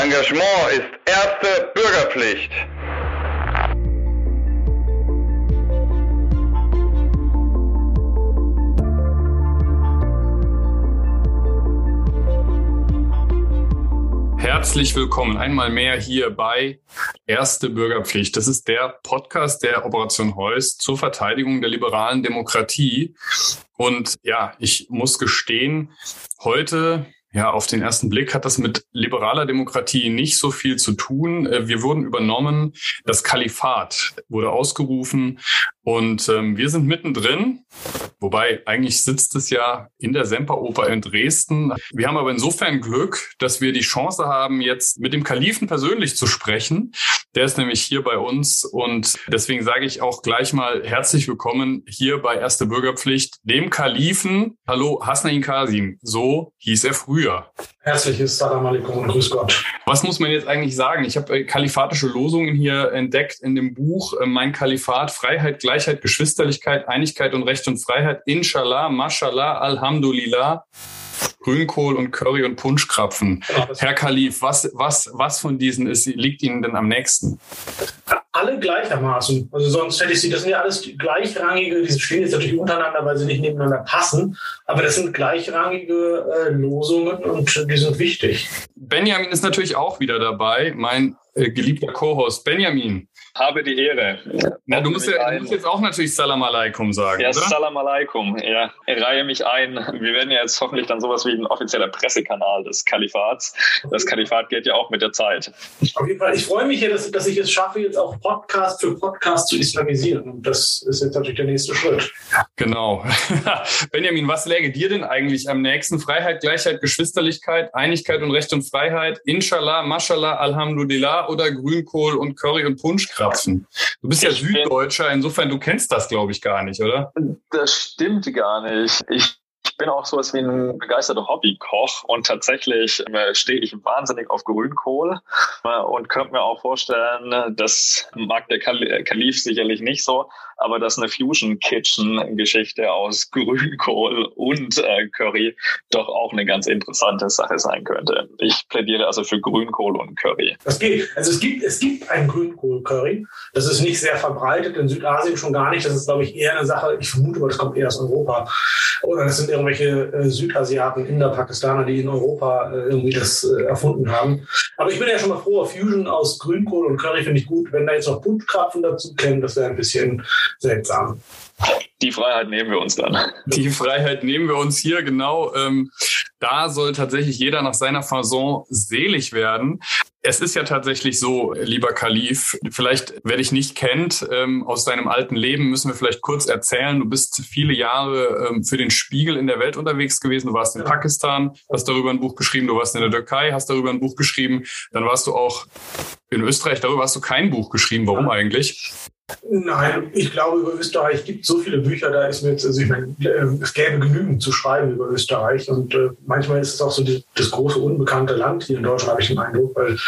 Engagement ist erste Bürgerpflicht. Herzlich willkommen einmal mehr hier bei Erste Bürgerpflicht. Das ist der Podcast der Operation Heuss zur Verteidigung der liberalen Demokratie. Und ja, ich muss gestehen, heute ja, auf den ersten Blick hat das mit liberaler Demokratie nicht so viel zu tun. Äh, wir wurden übernommen, das Kalifat wurde ausgerufen und ähm, wir sind mittendrin. Wobei eigentlich sitzt es ja in der Semperoper in Dresden. Wir haben aber insofern Glück, dass wir die Chance haben, jetzt mit dem Kalifen persönlich zu sprechen. Der ist nämlich hier bei uns und deswegen sage ich auch gleich mal herzlich willkommen hier bei Erste Bürgerpflicht, dem Kalifen. Hallo, Hasnain Kasim. So hieß er früher. Herzliches Salam alaikum und Grüß Gott. Was muss man jetzt eigentlich sagen? Ich habe äh, kalifatische Losungen hier entdeckt in dem Buch äh, Mein Kalifat, Freiheit, Gleichheit, Geschwisterlichkeit, Einigkeit und Recht und Freiheit. Inshallah, Mashallah, Alhamdulillah. Grünkohl und Curry und Punschkrapfen. Ja, Herr Kalif, was, was, was von diesen ist, liegt Ihnen denn am nächsten? Alle gleichermaßen. Also sonst hätte ich sie, das sind ja alles gleichrangige, die stehen jetzt natürlich untereinander, weil sie nicht nebeneinander passen, aber das sind gleichrangige äh, Losungen und die sind wichtig. Benjamin ist natürlich auch wieder dabei, mein äh, geliebter Co-Host. Benjamin, habe die Ehre. Na, du, musst ja, du musst jetzt auch natürlich Salam Aleikum sagen. Ja, oder? Salam Aleikum. Ja, ich reihe mich ein. Wir werden ja jetzt hoffentlich dann sowas wie ein offizieller Pressekanal des Kalifats. Das Kalifat geht ja auch mit der Zeit. Auf jeden Fall. Ich freue mich hier, dass, dass ich es schaffe, jetzt auch Podcast für Podcast zu islamisieren. Und das ist jetzt natürlich der nächste Schritt. Genau. Benjamin, was läge dir denn eigentlich am nächsten? Freiheit, Gleichheit, Geschwisterlichkeit, Einigkeit und Recht und Freiheit, Inshallah, Mashallah, Alhamdulillah oder Grünkohl und Curry und Punschkraft? Krapfen. Du bist ja ich Süddeutscher, insofern du kennst das, glaube ich, gar nicht, oder? Das stimmt gar nicht. Ich bin auch sowas wie ein begeisterter Hobbykoch und tatsächlich äh, stehe ich wahnsinnig auf Grünkohl äh, und könnte mir auch vorstellen, das mag der Kalif sicherlich nicht so, aber dass eine Fusion Kitchen Geschichte aus Grünkohl und äh, Curry doch auch eine ganz interessante Sache sein könnte. Ich plädiere also für Grünkohl und Curry. Das geht. Also es gibt, es gibt ein Grünkohl Curry. Das ist nicht sehr verbreitet, in Südasien schon gar nicht. Das ist, glaube ich, eher eine Sache, ich vermute mal, das kommt eher aus Europa. Oder das sind irgendwelche äh, Südasiaten, Inder, Pakistaner, die in Europa äh, irgendwie das äh, erfunden haben. Aber ich bin ja schon mal froh, Fusion aus Grünkohl und Curry finde ich gut. Wenn da jetzt noch Punschkrapfen dazu kennen, das wäre ein bisschen seltsam. Die Freiheit nehmen wir uns dann. Die Freiheit nehmen wir uns hier, genau. Ähm, da soll tatsächlich jeder nach seiner Fasson selig werden. Es ist ja tatsächlich so, lieber Kalif, vielleicht, wer dich nicht kennt, ähm, aus deinem alten Leben müssen wir vielleicht kurz erzählen. Du bist viele Jahre ähm, für den Spiegel in der Welt unterwegs gewesen. Du warst in Pakistan, hast darüber ein Buch geschrieben. Du warst in der Türkei, hast darüber ein Buch geschrieben. Dann warst du auch in Österreich, darüber hast du kein Buch geschrieben. Warum eigentlich? Nein, ich glaube, über Österreich gibt so viele Bücher, da ist mir jetzt, also ich meine, äh, es gäbe genügend zu schreiben über Österreich und äh, manchmal ist es auch so die, das große unbekannte Land hier in Deutschland, habe ich den Eindruck, weil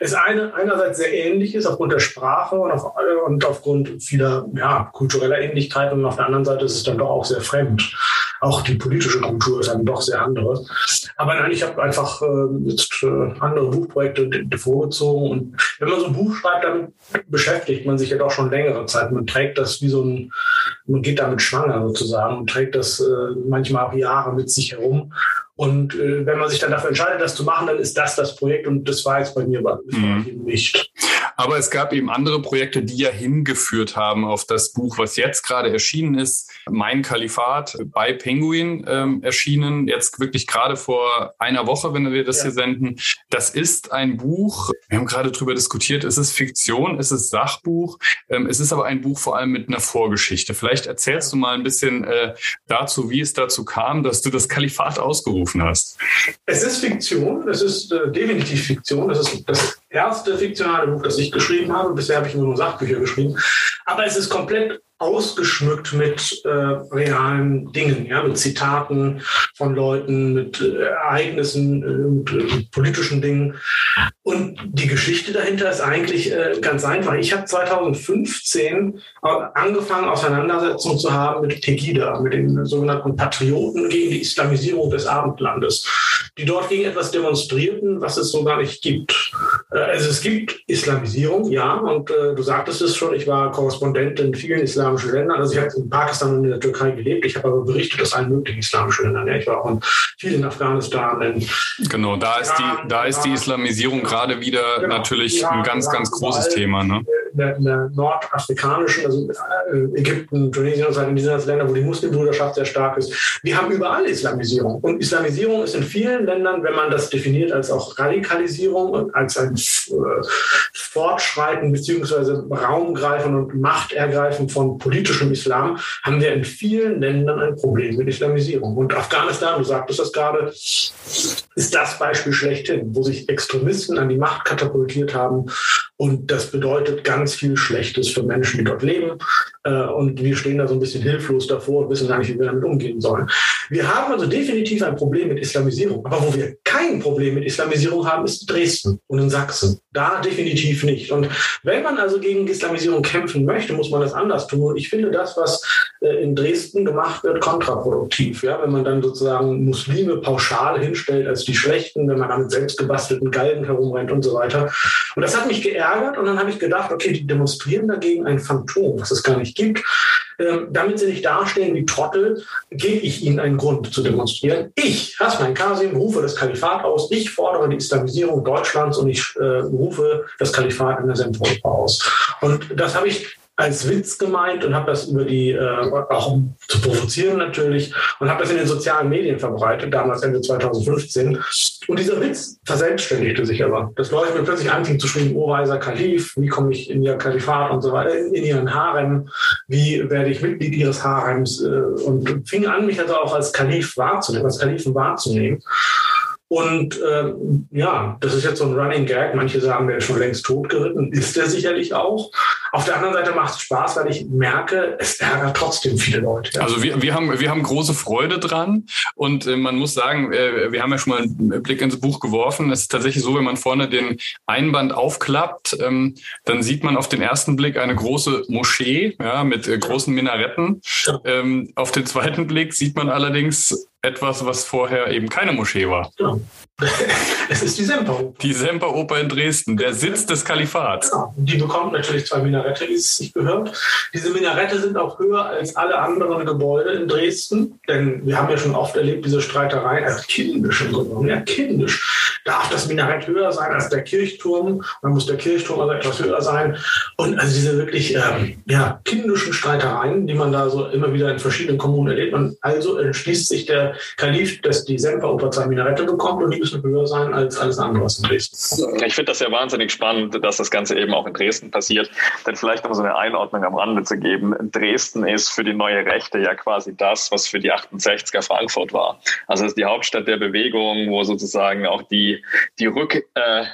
es eine, einerseits sehr ähnlich ist aufgrund der Sprache und, auf, und aufgrund vieler ja, kultureller Ähnlichkeiten und auf der anderen Seite ist es dann doch auch sehr fremd auch die politische Kultur ist dann doch sehr andere. Aber nein, ich habe einfach äh, jetzt äh, andere Buchprojekte vorgezogen und wenn man so ein Buch schreibt, dann beschäftigt man sich ja doch schon längere Zeit. Man trägt das wie so ein, man geht damit schwanger sozusagen und trägt das äh, manchmal auch Jahre mit sich herum. Und äh, wenn man sich dann dafür entscheidet, das zu machen, dann ist das das Projekt und das war jetzt bei mir mhm. nicht. Aber es gab eben andere Projekte, die ja hingeführt haben auf das Buch, was jetzt gerade erschienen ist. Mein Kalifat bei Penguin ähm, erschienen, jetzt wirklich gerade vor einer Woche, wenn wir das ja. hier senden. Das ist ein Buch, wir haben gerade drüber diskutiert, es ist Fiktion, es ist Sachbuch, ähm, es ist aber ein Buch vor allem mit einer Vorgeschichte. Vielleicht erzählst du mal ein bisschen äh, dazu, wie es dazu kam, dass du das Kalifat ausgerufen hast. Es ist Fiktion, es ist äh, definitiv Fiktion, es ist das erste fiktionale Buch, das ich geschrieben habe. Bisher habe ich nur Sachbücher geschrieben. Aber es ist komplett ausgeschmückt mit äh, realen Dingen, ja, mit Zitaten von Leuten, mit äh, Ereignissen, äh, mit äh, politischen Dingen. Und die Geschichte dahinter ist eigentlich äh, ganz einfach. Ich habe 2015 angefangen, Auseinandersetzungen zu haben mit Pegida, mit den sogenannten Patrioten gegen die Islamisierung des Abendlandes, die dort gegen etwas demonstrierten, was es so gar nicht gibt. Äh, also es gibt Islamisierung, ja, und äh, du sagtest es schon, ich war Korrespondent in vielen islamischen Ländern. Also ich habe in Pakistan und in der Türkei gelebt. Ich habe aber berichtet aus allen möglichen islamischen Ländern. Ja. Ich war auch in vielen Afghanistan. In genau, da ist die, da ist die Islamisierung gerade wieder genau, natürlich ein ganz, ganz großes Thema. Ne? In der, der nordafrikanischen, also äh, Ägypten, Tunesien und so weiter, in diesen Ländern, wo die Muslimbruderschaft sehr stark ist. Wir haben überall Islamisierung. Und Islamisierung ist in vielen Ländern, wenn man das definiert als auch Radikalisierung und als ein äh, Fortschreiten beziehungsweise Raumgreifen und Machtergreifen von politischem Islam, haben wir in vielen Ländern ein Problem mit Islamisierung. Und Afghanistan, du sagtest das gerade, ist das Beispiel schlechthin, wo sich Extremisten an die Macht katapultiert haben. Und das bedeutet ganz viel Schlechtes für Menschen, die dort leben. Äh, und wir stehen da so ein bisschen hilflos davor und wissen gar nicht, wie wir damit umgehen sollen. Wir haben also definitiv ein Problem mit Islamisierung. Aber wo wir kein Problem mit Islamisierung haben, ist Dresden und in Sachsen. Da definitiv nicht. Und wenn man also gegen Islamisierung kämpfen möchte, muss man das anders tun. Und ich finde das, was in Dresden gemacht wird, kontraproduktiv. Ja, wenn man dann sozusagen Muslime pauschal hinstellt als die Schlechten, wenn man damit selbst gebastelten Galgen herumrennt und so weiter. Und das hat mich geärgert. Und dann habe ich gedacht, okay, die demonstrieren dagegen ein Phantom, was es gar nicht gibt. Ähm, damit sie nicht dastehen wie Trottel, gebe ich ihnen einen Grund zu demonstrieren. Ich, Hasman Kasim, rufe das Kalifat aus. Ich fordere die Islamisierung Deutschlands und ich äh, rufe das Kalifat in der Zentraleuropa aus. Und das habe ich als Witz gemeint und habe das über die, äh, auch um zu provozieren natürlich, und habe das in den sozialen Medien verbreitet, damals Ende 2015. Und dieser Witz verselbstständigte sich aber. Das Leute mir plötzlich anfingen zu schreiben, oh weiser Kalif, wie komme ich in ihr Kalifat und so weiter, in, in ihren Harem, wie werde ich Mitglied ihres Harems äh, und fing an, mich also auch als Kalif wahrzunehmen, als Kalifen wahrzunehmen. Und ähm, ja, das ist jetzt so ein Running Gag. Manche sagen, der ist schon längst totgeritten. Ist er sicherlich auch. Auf der anderen Seite macht es Spaß, weil ich merke, es ärgert trotzdem viele Leute. Ja. Also wir, wir, haben, wir haben große Freude dran. Und äh, man muss sagen, äh, wir haben ja schon mal einen Blick ins Buch geworfen. Es ist tatsächlich so, wenn man vorne den Einband aufklappt, ähm, dann sieht man auf den ersten Blick eine große Moschee ja, mit äh, großen Minaretten. Ja. Ähm, auf den zweiten Blick sieht man allerdings etwas, was vorher eben keine Moschee war. Genau. Es ist die Semperoper. Die Semperoper in Dresden, der Sitz des Kalifats. Genau. Die bekommt natürlich zwei Minarette, wie es sich gehört. Diese Minarette sind auch höher als alle anderen Gebäude in Dresden, denn wir haben ja schon oft erlebt, diese Streitereien, also kindisch im Grunde ja kindisch. Darf das Minarett höher sein als der Kirchturm? Dann muss der Kirchturm also etwas höher sein. Und also diese wirklich ähm, ja, kindischen Streitereien, die man da so immer wieder in verschiedenen Kommunen erlebt. Und also entschließt sich der Kalif, dass die Semperoper zwei Minarette bekommt und die müssen höher sein als alles andere, was in Dresden. Ich finde das ja wahnsinnig spannend, dass das Ganze eben auch in Dresden passiert. Denn vielleicht noch so eine Einordnung am Rande zu geben. Dresden ist für die neue Rechte ja quasi das, was für die 68er Frankfurt war. Also es ist die Hauptstadt der Bewegung, wo sozusagen auch die, die Rück, äh,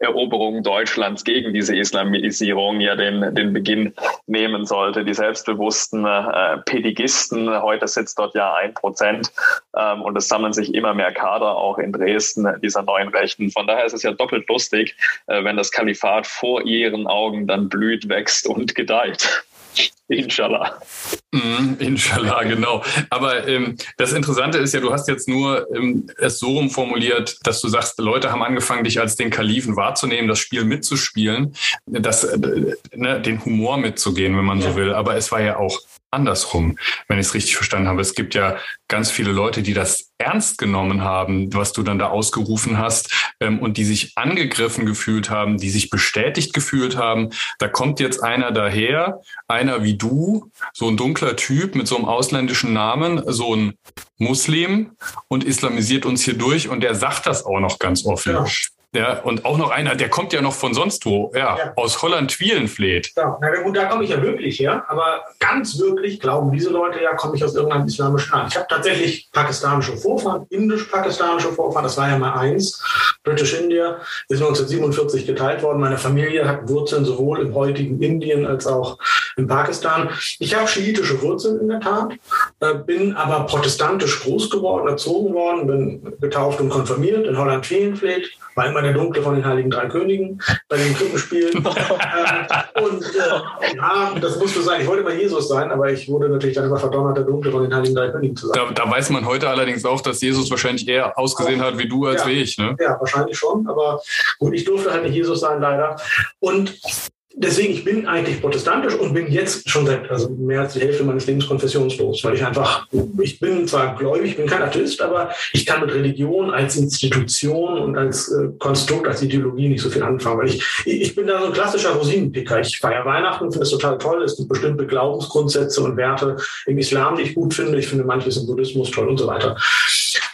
Eroberung Deutschlands gegen diese Islamisierung ja den, den Beginn nehmen sollte. Die selbstbewussten äh, Pedigisten, heute sitzt dort ja ein Prozent ähm, und es sammeln sich immer mehr Kader auch in Dresden dieser neuen Rechten. Von daher ist es ja doppelt lustig, äh, wenn das Kalifat vor ihren Augen dann blüht, wächst und gedeiht. Inshallah. Mm, inshallah, genau. Aber ähm, das Interessante ist ja, du hast jetzt nur ähm, es so rum formuliert, dass du sagst, Leute haben angefangen, dich als den Kalifen wahrzunehmen, das Spiel mitzuspielen, das, äh, ne, den Humor mitzugehen, wenn man ja. so will. Aber es war ja auch andersrum, wenn ich es richtig verstanden habe. Es gibt ja ganz viele Leute, die das ernst genommen haben, was du dann da ausgerufen hast, ähm, und die sich angegriffen gefühlt haben, die sich bestätigt gefühlt haben. Da kommt jetzt einer daher, einer wie du, so ein dunkler Typ mit so einem ausländischen Namen, so ein Muslim und islamisiert uns hier durch und der sagt das auch noch ganz offen. Ja. Ja, und auch noch einer, der kommt ja noch von sonst wo, ja, ja. aus Holland-Wielenfleet. Ja, na gut, da komme ich ja wirklich her, aber ganz wirklich glauben diese Leute ja, komme ich aus irgendeinem islamischen Land. Ich habe tatsächlich pakistanische Vorfahren, indisch-pakistanische Vorfahren, das war ja mal eins. British India ist 1947 geteilt worden. Meine Familie hat Wurzeln sowohl im heutigen Indien als auch in Pakistan. Ich habe schiitische Wurzeln in der Tat, äh, bin aber protestantisch groß geworden, erzogen worden, bin getauft und konfirmiert in Holland-Feenfleet war immer der Dunkle von den Heiligen Drei Königen bei den Krippenspielen. ähm, und äh, ja, das musste sein. Ich wollte immer Jesus sein, aber ich wurde natürlich dann immer verdonnert, der Dunkle von den Heiligen Drei Königen zu sein. Da, da weiß man heute allerdings auch, dass Jesus wahrscheinlich eher ausgesehen hat wie du als ja, wie ich. Ne? Ja, wahrscheinlich schon. Aber gut, ich durfte halt nicht Jesus sein, leider. Und deswegen, ich bin eigentlich protestantisch und bin jetzt schon seit also mehr als die Hälfte meines Lebens konfessionslos, weil ich einfach, ich bin zwar gläubig, ich bin kein Atheist, aber ich kann mit Religion als Institution und als äh, Konstrukt, als Ideologie nicht so viel anfangen, weil ich, ich bin da so ein klassischer Rosinenpicker. Ich feiere Weihnachten, finde es total toll. Es gibt bestimmte Glaubensgrundsätze und Werte im Islam, die ich gut finde. Ich finde manches im Buddhismus toll und so weiter.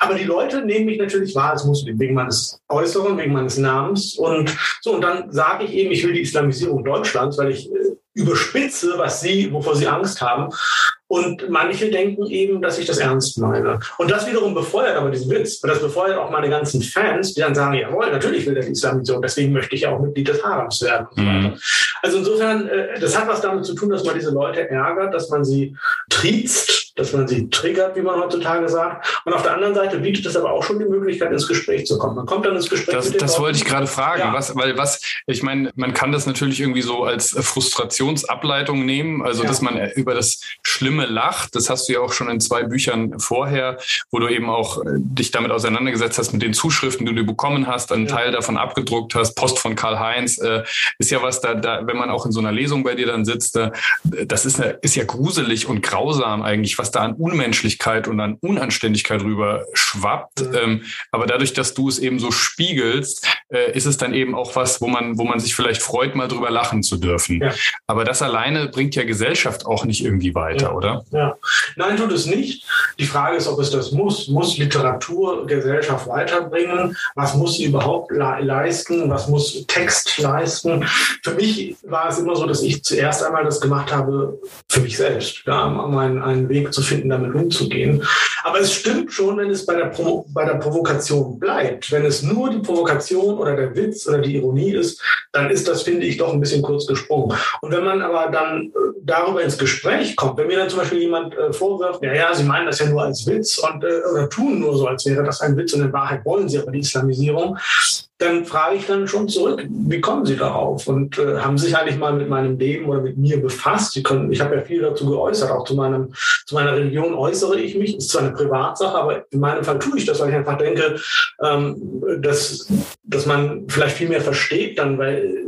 Aber die Leute nehmen mich natürlich wahr als Muslim, wegen meines Äußeren, wegen meines Namens und so. Und dann sage ich eben, ich will die Islamisierung Deutschlands, weil ich äh, überspitze, was sie, wovor sie Angst haben. Und manche denken eben, dass ich das ernst meine. Und das wiederum befeuert aber diesen Witz. Und das befeuert auch meine ganzen Fans, die dann sagen, jawohl, natürlich will der die Islamisierung, deswegen möchte ich ja auch Mitglied des Harems werden. Mhm. Also insofern, äh, das hat was damit zu tun, dass man diese Leute ärgert, dass man sie triezt, dass man sie triggert, wie man heutzutage sagt. Und auf der anderen Seite bietet es aber auch schon die Möglichkeit, ins Gespräch zu kommen. Man kommt dann ins Gespräch. Das, das wollte ich gerade fragen. Ja. Was, weil was, ich meine, man kann das natürlich irgendwie so als Frustrationsableitung nehmen, also ja. dass man über das Schlimme lacht. Das hast du ja auch schon in zwei Büchern vorher, wo du eben auch äh, dich damit auseinandergesetzt hast mit den Zuschriften, die du bekommen hast, einen ja. Teil davon abgedruckt hast. Post von Karl-Heinz äh, ist ja was da, da, wenn man auch in so einer Lesung bei dir dann sitzt, da, das ist, eine, ist ja gruselig und grausam eigentlich, was da an Unmenschlichkeit und an Unanständigkeit rüber schwappt. Mhm. Ähm, aber dadurch, dass du es eben so spiegelst, äh, ist es dann eben auch was, wo man, wo man sich vielleicht freut, mal drüber lachen zu dürfen. Ja. Aber das alleine bringt ja Gesellschaft auch nicht irgendwie weiter, ja. Oder? Ja. Nein, tut es nicht. Die Frage ist, ob es das muss. Muss Literatur Gesellschaft weiterbringen? Was muss sie überhaupt le leisten? Was muss Text leisten? Für mich war es immer so, dass ich zuerst einmal das gemacht habe für mich selbst, ja, um einen, einen Weg zu finden, damit umzugehen. Aber es stimmt schon, wenn es bei der, Pro bei der Provokation bleibt. Wenn es nur die Provokation oder der Witz oder die Ironie ist, dann ist das, finde ich, doch ein bisschen kurz gesprungen. Und wenn man aber dann äh, darüber ins Gespräch kommt, wenn mir dann zum Beispiel jemand äh, vorwirft, ja, ja, Sie meinen das ja nur als Witz und äh, oder tun nur so, als wäre das ein Witz und in Wahrheit wollen Sie aber die Islamisierung, dann frage ich dann schon zurück, wie kommen Sie darauf? Und äh, haben sich eigentlich mal mit meinem Leben oder mit mir befasst? Sie können, ich habe ja viel dazu geäußert, auch zu, meinem, zu meiner Religion äußere ich mich. Ist zwar eine Privatsache, aber in meinem Fall tue ich das, weil ich einfach denke, ähm, dass, dass man vielleicht viel mehr versteht dann, weil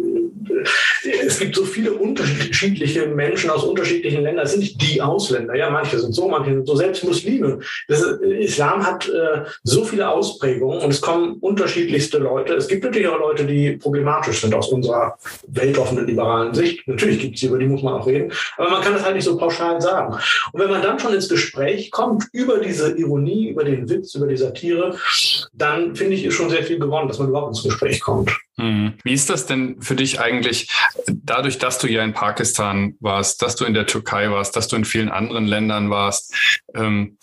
es gibt so viele unterschiedliche Menschen aus unterschiedlichen Ländern. Es sind nicht die Ausländer. Ja, manche sind so, manche sind so. Selbst Muslime. Das, Islam hat äh, so viele Ausprägungen und es kommen unterschiedlichste Leute. Es gibt natürlich auch Leute, die problematisch sind aus unserer weltoffenen liberalen Sicht. Natürlich gibt es sie, über die muss man auch reden. Aber man kann das halt nicht so pauschal sagen. Und wenn man dann schon ins Gespräch kommt über diese Ironie, über den Witz, über die Satire, dann finde ich, ist schon sehr viel gewonnen, dass man überhaupt ins Gespräch kommt. Hm. Wie ist das denn für dich eigentlich, dadurch, dass du ja in Pakistan warst, dass du in der Türkei warst, dass du in vielen anderen Ländern warst? Ähm,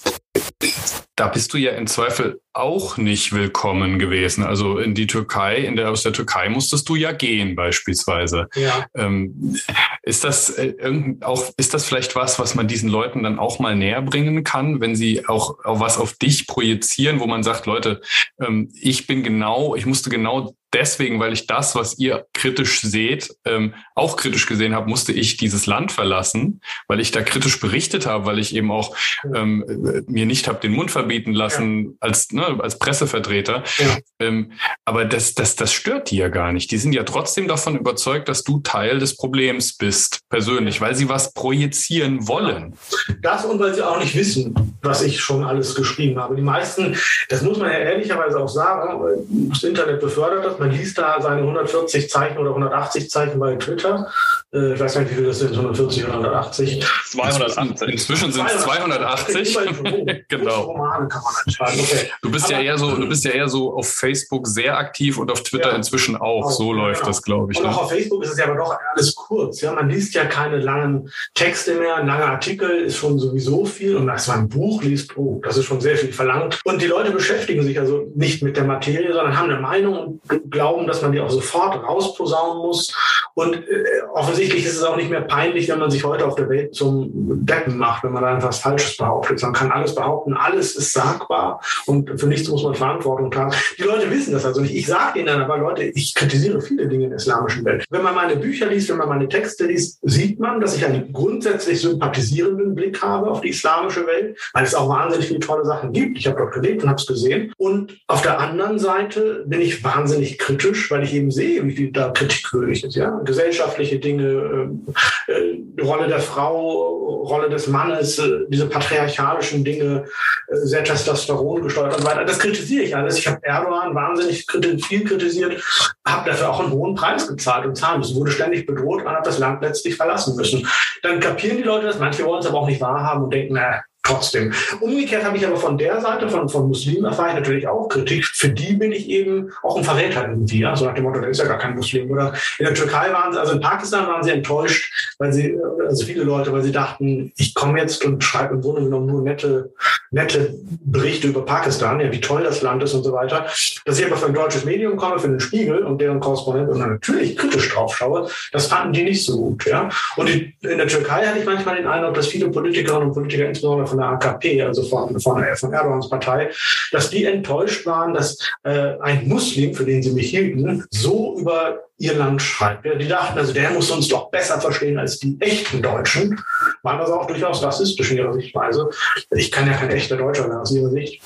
da bist du ja im Zweifel auch nicht willkommen gewesen. Also in die Türkei, in der, aus der Türkei musstest du ja gehen beispielsweise. Ja. Ähm, ist das äh, auch, ist das vielleicht was, was man diesen Leuten dann auch mal näher bringen kann, wenn sie auch, auch was auf dich projizieren, wo man sagt, Leute, ähm, ich bin genau, ich musste genau deswegen, weil ich das, was ihr kritisch seht, ähm, auch kritisch gesehen habe, musste ich dieses Land verlassen, weil ich da kritisch berichtet habe, weil ich eben auch ähm, mir nicht habe den Mund verbieten lassen ja. als ne, als Pressevertreter. Ja. Ähm, aber das, das, das stört die ja gar nicht. Die sind ja trotzdem davon überzeugt, dass du Teil des Problems bist, persönlich, weil sie was projizieren wollen. Das und weil sie auch nicht wissen, was ich schon alles geschrieben habe. Die meisten, das muss man ja ehrlicherweise auch sagen, das Internet befördert das man liest da seine 140 Zeichen oder 180 Zeichen bei Twitter. Äh, ich weiß gar nicht, wie viel das sind, 140 oder 180. 280. Inzwischen sind es 280. genau. Romane kann man entscheiden. Okay. Du bist Aber, ja eher so, du bist ja eher so auf Facebook sehr aktiv und auf Twitter ja, inzwischen auch. So genau. läuft das, glaube ich. Und ne? auch auf Facebook ist es ja aber doch alles kurz. Ja, man liest ja keine langen Texte mehr. Ein langer Artikel ist schon sowieso viel. Und als man ein Buch liest, oh, das ist schon sehr viel verlangt. Und die Leute beschäftigen sich also nicht mit der Materie, sondern haben eine Meinung und glauben, dass man die auch sofort rausposaunen muss. Und äh, offensichtlich ist es auch nicht mehr peinlich, wenn man sich heute auf der Welt zum Deppen macht, wenn man da etwas Falsches behauptet. Man kann alles behaupten, alles ist sagbar und für nichts muss man Verantwortung tragen. Die Leute wissen das also nicht. Ich sage ihnen dann aber, Leute, ich kritisiere viele Dinge in der islamischen Welt. Wenn man meine Bücher liest, wenn man meine Texte liest, sieht man, dass ich einen grundsätzlich sympathisierenden Blick habe auf die islamische Welt, weil es auch wahnsinnig viele tolle Sachen gibt. Ich habe dort gelebt und habe es gesehen. Und auf der anderen Seite bin ich wahnsinnig kritisch, weil ich eben sehe, wie viel da kritikwürdig ist. Ja? gesellschaftliche Dinge, äh, äh, Rolle der Frau, Rolle des Mannes, äh, diese patriarchalischen Dinge, äh, sehr Testosteron gesteuert und weiter. Das kritisiere ich alles. Ich habe Erdogan wahnsinnig viel kritisiert, habe dafür auch einen hohen Preis gezahlt und zahlen müssen, wurde ständig bedroht und habe das Land letztlich verlassen müssen. Dann kapieren die Leute das, manche wollen es aber auch nicht wahrhaben und denken, na, trotzdem. Umgekehrt habe ich aber von der Seite, von, von Muslimen erfahre ich natürlich auch Kritik. Für die bin ich eben auch ein Verräter irgendwie. Ja? So nach dem Motto, der ist ja gar kein Muslim. Oder in der Türkei waren sie, also in Pakistan waren sie enttäuscht, weil sie, also viele Leute, weil sie dachten, ich komme jetzt und schreibe im Grunde genommen nur nette, nette Berichte über Pakistan, ja, wie toll das Land ist und so weiter. Dass ich aber für ein deutsches Medium komme, für den Spiegel und deren Korrespondent und natürlich kritisch drauf schaue, das fanden die nicht so gut. Ja? Und in der Türkei hatte ich manchmal den Eindruck, dass viele Politikerinnen und Politiker, insbesondere von der AKP, also von, von, von Erdogans Partei, dass die enttäuscht waren, dass äh, ein Muslim, für den sie mich hielten, so über ihr Land schreibt. Ja, die dachten, also der muss uns doch besser verstehen als die echten Deutschen. Waren das auch durchaus rassistisch in ihrer Sichtweise. Ich kann ja kein echter Deutscher sein aus ihrer Sicht.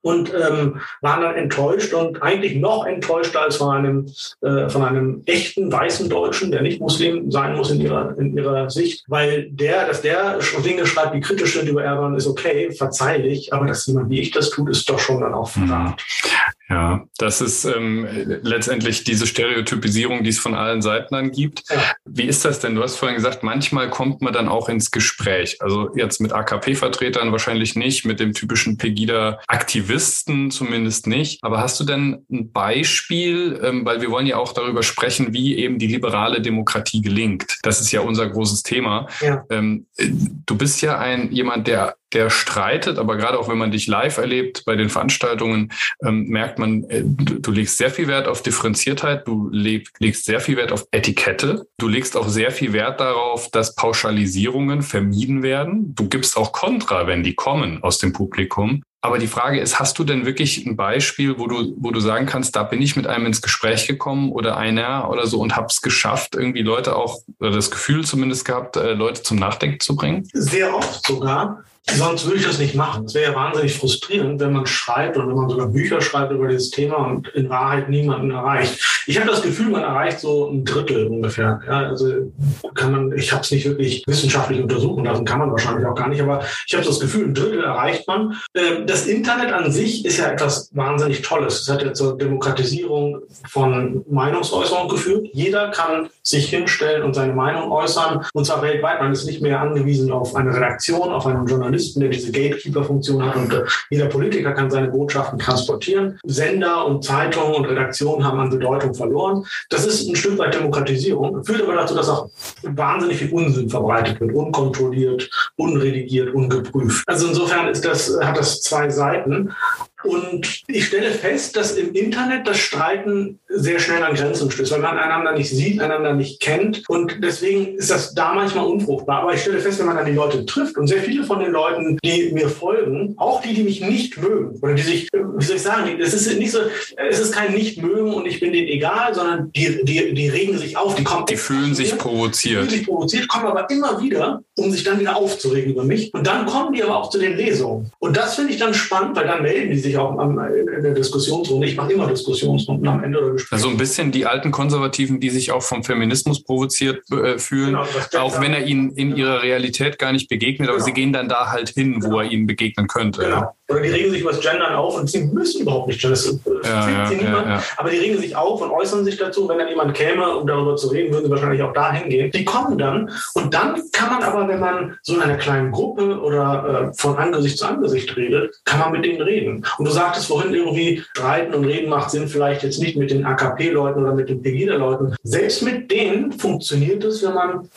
Und ähm, waren dann enttäuscht und eigentlich noch enttäuschter als von einem, äh, von einem echten weißen Deutschen, der nicht Muslim sein muss in ihrer, in ihrer Sicht, weil der, dass der Dinge schreibt, die kritisch sind über Erdogan, ist okay, verzeihlich, aber dass jemand wie ich das tut, ist doch schon dann auch Verrat. Ja, das ist ähm, letztendlich diese Stereotypisierung, die es von allen Seiten an gibt. Wie ist das denn? Du hast vorhin gesagt, manchmal kommt man dann auch ins Gespräch. Also jetzt mit AKP-Vertretern wahrscheinlich nicht, mit dem typischen Pegida-Aktivisten zumindest nicht. Aber hast du denn ein Beispiel, ähm, weil wir wollen ja auch darüber sprechen, wie eben die liberale Demokratie gelingt. Das ist ja unser großes Thema. Ja. Ähm, du bist ja ein jemand, der der streitet, aber gerade auch wenn man dich live erlebt bei den Veranstaltungen, ähm, merkt man, äh, du, du, legst sehr viel Wert auf Differenziertheit, du leg, legst sehr viel Wert auf Etikette, du legst auch sehr viel Wert darauf, dass Pauschalisierungen vermieden werden. Du gibst auch Kontra, wenn die kommen aus dem Publikum. Aber die Frage ist, hast du denn wirklich ein Beispiel, wo du, wo du sagen kannst, da bin ich mit einem ins Gespräch gekommen oder einer oder so und habe es geschafft, irgendwie Leute auch, oder das Gefühl zumindest gehabt, äh, Leute zum Nachdenken zu bringen? Sehr oft sogar. Sonst würde ich das nicht machen. Es wäre ja wahnsinnig frustrierend, wenn man schreibt und wenn man sogar Bücher schreibt über dieses Thema und in Wahrheit niemanden erreicht. Ich habe das Gefühl, man erreicht so ein Drittel ungefähr. Ja, also kann man, ich habe es nicht wirklich wissenschaftlich untersuchen lassen, kann man wahrscheinlich auch gar nicht, aber ich habe das Gefühl, ein Drittel erreicht man. Ähm, das Internet an sich ist ja etwas wahnsinnig Tolles. Es hat ja zur Demokratisierung von Meinungsäußerung geführt. Jeder kann sich hinstellen und seine Meinung äußern und zwar weltweit. Man ist nicht mehr angewiesen auf eine Redaktion, auf einen Journalisten Journalisten, der diese Gatekeeper-Funktion hat und äh, jeder Politiker kann seine Botschaften transportieren. Sender und Zeitungen und Redaktionen haben an Bedeutung verloren. Das ist ein Stück weit Demokratisierung, führt aber dazu, dass auch wahnsinnig viel Unsinn verbreitet wird, unkontrolliert, unredigiert, ungeprüft. Also insofern ist das, hat das zwei Seiten. Und ich stelle fest, dass im Internet das Streiten sehr schnell an Grenzen stößt, weil man einander nicht sieht, einander nicht kennt. Und deswegen ist das da manchmal unfruchtbar. Aber ich stelle fest, wenn man dann die Leute trifft und sehr viele von den Leuten, die mir folgen, auch die, die mich nicht mögen oder die sich, wie soll ich sagen, es ist nicht so, es ist kein Nicht-Mögen und ich bin denen egal, sondern die, die, die regen sich auf, die kommen. Die fühlen sich provoziert. Die fühlen sich provoziert, kommen aber immer wieder, um sich dann wieder aufzuregen über mich. Und dann kommen die aber auch zu den Lesungen. Und das finde ich dann spannend, weil dann melden die sich sich auch am, in der Diskussionsrunde. Ich mache immer Diskussionsrunden am Ende der Gespräche. Also ein bisschen die alten Konservativen, die sich auch vom Feminismus provoziert äh, fühlen, genau, auch wenn er ihnen in ihrer Realität gar nicht begegnet, aber genau. sie gehen dann da halt hin, wo genau. er ihnen begegnen könnte. Genau. Oder die regen sich über das Gendern auf und sie müssen überhaupt nicht gendern. Das ja, ja, sie niemand, ja, aber die regen sich auf und äußern sich dazu. Wenn dann jemand käme, um darüber zu reden, würden sie wahrscheinlich auch da hingehen. Die kommen dann und dann kann man aber, wenn man so in einer kleinen Gruppe oder äh, von Angesicht zu Angesicht redet, kann man mit denen reden. Und du sagtest vorhin irgendwie, streiten und reden macht Sinn vielleicht jetzt nicht mit den AKP-Leuten oder mit den Pegida-Leuten. Selbst mit denen funktioniert es, wenn man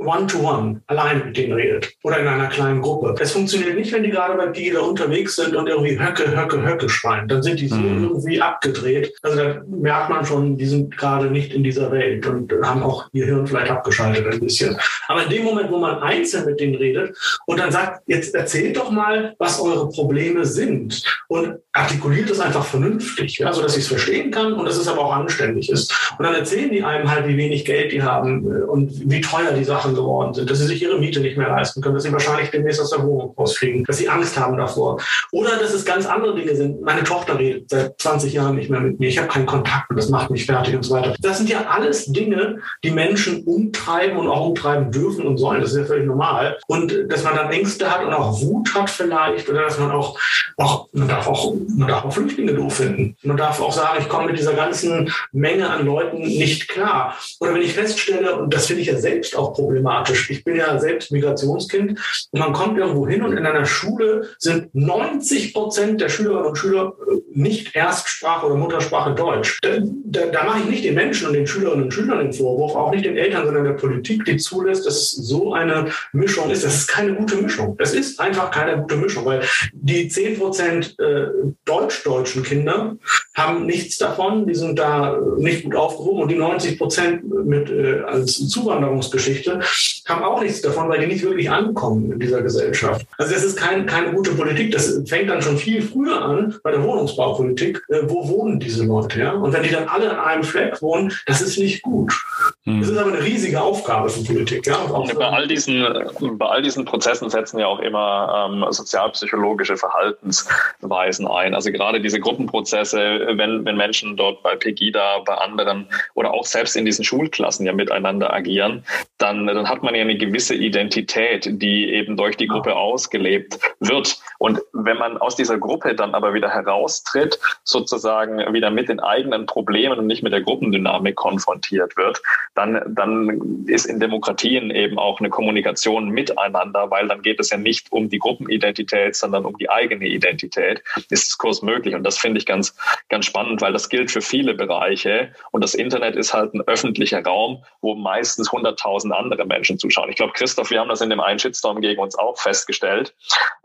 One-to-one, allein mit denen redet oder in einer kleinen Gruppe. Es funktioniert nicht, wenn die gerade bei Pegida unterwegs sind und irgendwie Höcke, Höcke, Höcke schreien. Dann sind die so mhm. irgendwie abgedreht. Also da merkt man schon, die sind gerade nicht in dieser Welt und haben auch ihr Hirn vielleicht abgeschaltet ein bisschen. Aber in dem Moment, wo man einzeln mit denen redet und dann sagt, jetzt erzählt doch mal, was eure Probleme sind und artikuliert es einfach vernünftig, ja, so dass ich es verstehen kann und dass es aber auch anständig ist. Und dann erzählen die einem halt, wie wenig Geld die haben äh, und wie teuer die Sachen geworden sind, dass sie sich ihre Miete nicht mehr leisten können, dass sie wahrscheinlich demnächst aus der Wohnung rausfliegen, dass sie Angst haben davor. Oder dass es ganz andere Dinge sind. Meine Tochter redet seit 20 Jahren nicht mehr mit mir. Ich habe keinen Kontakt und das macht mich fertig und so weiter. Das sind ja alles Dinge, die Menschen umtreiben und auch umtreiben dürfen und sollen. Das ist ja völlig normal. Und dass man dann Ängste hat und auch Wut hat vielleicht oder dass man auch, auch man darf auch, man darf auch Flüchtlinge doof finden. Man darf auch sagen, ich komme mit dieser ganzen Menge an Leuten nicht klar. Oder wenn ich feststelle, und das finde ich ja selbst auch problematisch, ich bin ja selbst Migrationskind und man kommt irgendwo hin und in einer Schule sind 90 Prozent der Schülerinnen und Schüler äh, nicht Erstsprache oder Muttersprache Deutsch. Da, da, da mache ich nicht den Menschen und den Schülerinnen und Schülern den Vorwurf, auch nicht den Eltern, sondern der Politik, die zulässt, dass es so eine Mischung ist. Das ist keine gute Mischung. Das ist einfach keine gute Mischung, weil die 10 Prozent äh, deutsch-deutschen Kinder haben nichts davon, die sind da nicht gut aufgehoben und die 90 Prozent mit äh, als Zuwanderungsgeschichte haben auch nichts davon, weil die nicht wirklich ankommen in dieser Gesellschaft. Also das ist kein, keine gute Politik. Das fängt dann schon viel früher an bei der Wohnungsbaupolitik. Äh, wo wohnen diese Leute? Ja? Und wenn die dann alle an einem Fleck wohnen, das ist nicht gut. Hm. Das ist aber eine riesige Aufgabe für Politik. Ja? Und bei, all diesen, bei all diesen Prozessen setzen ja auch immer ähm, sozialpsychologische Verhaltensweisen ein. Also gerade diese Gruppenprozesse, wenn, wenn Menschen dort bei Pegida, bei anderen oder auch selbst in diesen Schulklassen ja miteinander agieren, dann, dann hat man ja eine gewisse Identität, die eben durch die Gruppe ausgelebt wird. Und wenn man aus dieser Gruppe dann aber wieder heraustritt, sozusagen wieder mit den eigenen Problemen und nicht mit der Gruppendynamik konfrontiert wird, dann, dann ist in Demokratien eben auch eine Kommunikation miteinander, weil dann geht es ja nicht um die Gruppenidentität, sondern um die eigene Identität. Ist Diskurs möglich. Und das finde ich ganz, ganz spannend, weil das gilt für viele Bereiche. Und das Internet ist halt ein öffentlicher Raum, wo meistens 100.000 andere Menschen zuschauen. Ich glaube, Christoph, wir haben das in dem einen Shitstorm gegen uns auch festgestellt,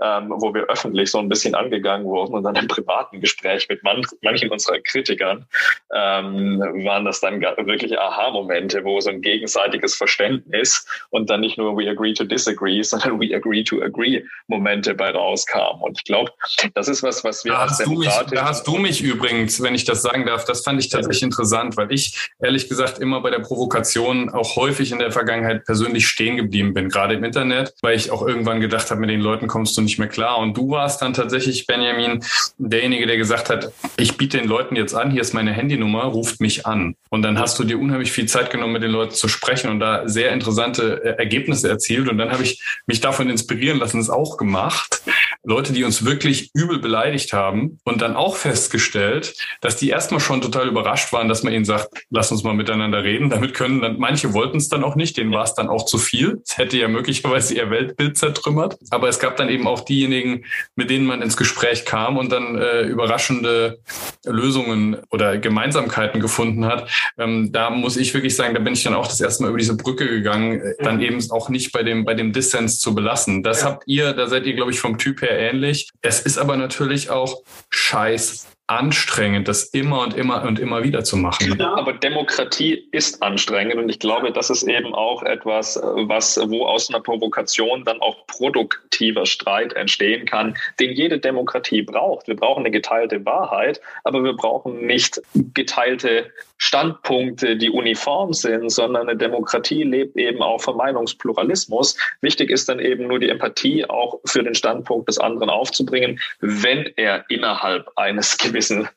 ähm, wo wir öffentlich so ein bisschen angegangen wurden und dann im privaten Gespräch mit man, manchen unserer Kritikern ähm, waren das dann wirklich Aha-Momente, wo so ein gegenseitiges Verständnis und dann nicht nur we agree to disagree, sondern we agree to agree Momente bei rauskamen. Und ich glaube, das ist was, was wir da als hast du mich, Da hast du mich übrigens, wenn ich das sagen darf, das fand ich tatsächlich interessant, weil ich ehrlich gesagt immer bei der Provokation auch häufig in der Vergangenheit persönlich stehen geblieben bin, gerade im Internet, weil ich auch irgendwann gedacht habe, mit den Leuten kommst du nicht mehr klar. Und du warst dann tatsächlich, Benjamin, derjenige, der gesagt hat, ich biete den Leuten jetzt an, hier ist meine Handynummer, ruft mich an. Und dann hast du dir unheimlich viel Zeit genommen, mit den Leuten zu sprechen und da sehr interessante äh, Ergebnisse erzielt. Und dann habe ich mich davon inspirieren lassen, es auch gemacht. Leute, die uns wirklich übel beleidigt haben und dann auch festgestellt, dass die erstmal schon total überrascht waren, dass man ihnen sagt, lass uns mal miteinander reden. Damit können dann, manche wollten es dann auch nicht, denen war es dann auch zu viel. Es hätte ja möglicherweise ihr Weltbild zertrümmert. Aber es gab dann eben auch diejenigen, mit denen man ins Gespräch kam und dann äh, überraschende Lösungen oder Gemeinsamkeiten gefunden hat. Ähm, da muss ich wirklich sagen, da bin ich dann auch das erste Mal über diese Brücke gegangen, äh, dann eben auch nicht bei dem, bei dem Dissens zu belassen. Das habt ihr, da seid ihr, glaube ich, vom Typ her ähnlich. Es ist aber natürlich auch scheiß anstrengend, das immer und immer und immer wieder zu machen. Ja, aber Demokratie ist anstrengend und ich glaube, das ist eben auch etwas, was, wo aus einer Provokation dann auch produktiver Streit entstehen kann, den jede Demokratie braucht. Wir brauchen eine geteilte Wahrheit, aber wir brauchen nicht geteilte Standpunkte, die uniform sind, sondern eine Demokratie lebt eben auch vom Meinungspluralismus. Wichtig ist dann eben nur die Empathie auch für den Standpunkt des anderen aufzubringen, wenn er innerhalb eines gewissen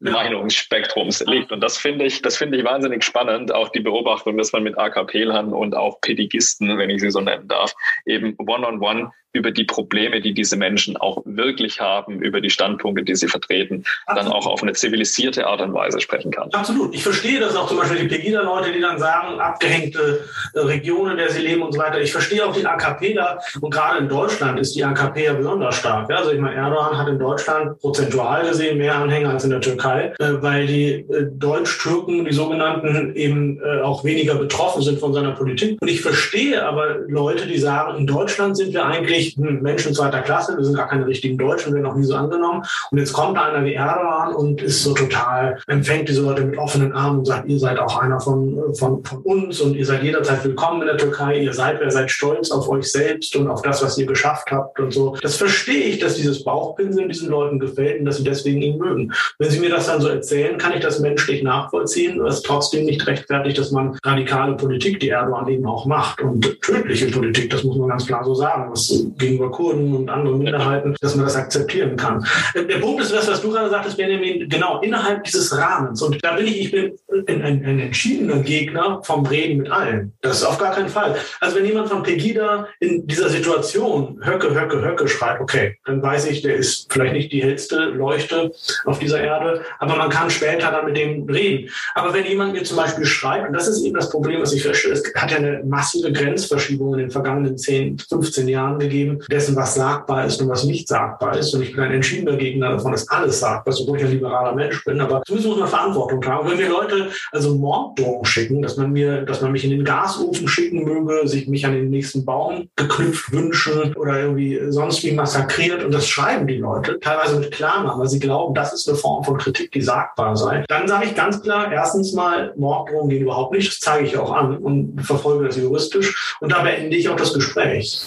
Meinungsspektrums liegt. Und das finde ich, das finde ich wahnsinnig spannend, auch die Beobachtung, dass man mit AKP-Lern und auch Pedigisten, wenn ich sie so nennen darf, eben one-on-one -on -one über die Probleme, die diese Menschen auch wirklich haben, über die Standpunkte, die sie vertreten, Absolut. dann auch auf eine zivilisierte Art und Weise sprechen kann. Absolut. Ich verstehe das auch zum Beispiel die Pegida-Leute, die dann sagen, abgehängte äh, Regionen, in der sie leben und so weiter. Ich verstehe auch die AKP da und gerade in Deutschland ist die AKP ja besonders stark. Also ich meine, Erdogan hat in Deutschland prozentual gesehen mehr Anhänger als in der Türkei, äh, weil die äh, Deutsch-Türken, die sogenannten, eben auch weniger betroffen sind von seiner Politik. Und ich verstehe aber Leute, die sagen, in Deutschland sind wir eigentlich hm, Menschen zweiter Klasse, wir sind gar keine richtigen Deutschen, werden auch nie so angenommen. Und jetzt kommt einer wie Erdogan und ist so total, empfängt diese Leute mit offenen Armen und sagt, ihr seid auch einer von, von, von uns und ihr seid jederzeit willkommen in der Türkei, ihr seid, wer seid stolz auf euch selbst und auf das, was ihr geschafft habt und so. Das verstehe ich, dass dieses Bauchpinseln diesen Leuten gefällt und dass sie deswegen ihn mögen. Wenn sie mir das dann so erzählen, kann ich das menschlich nachvollziehen, was trotzdem nicht rechtfertigt, dass man radikale Politik, die Erdogan eben auch macht und tödliche Politik, das muss man ganz klar so sagen, was gegenüber Kurden und anderen Minderheiten, dass man das akzeptieren kann. Der Punkt ist das, was du gerade sagtest, Benjamin, genau innerhalb dieses Rahmens. Und da bin ich, ich bin ein, ein entschiedener Gegner vom Reden mit allen. Das ist auf gar keinen Fall. Also wenn jemand von Pegida in dieser Situation Höcke, Höcke, Höcke schreit, okay, dann weiß ich, der ist vielleicht nicht die hellste Leuchte auf dieser Erde, aber man kann später dann mit dem reden. Aber wenn jemand mir zum Beispiel schreibt, und das ist eben das Problem, was ich feststelle, es hat ja eine massive Grenzverschiebung in den vergangenen 10, 15 Jahren gegeben, dessen, was sagbar ist und was nicht sagbar ist. Und ich bin ein entschiedener Gegner davon, dass alles sagbar ist, obwohl ich ein liberaler Mensch bin. Aber zumindest muss man Verantwortung tragen. wenn mir Leute also Morddrohungen schicken, dass man mir, dass man mich in den Gasofen schicken möge, sich mich an den nächsten Baum geknüpft wünschen oder irgendwie sonst wie massakriert und das schreiben die Leute, teilweise mit Klarnamen, weil sie glauben, das ist eine Form von Kritik, die sagbar sei. Dann sage ich ganz klar, erstens mal, Morddrohungen gehen überhaupt nicht, das zeige ich auch an und verfolge das juristisch und da beende ich auch das Gespräch.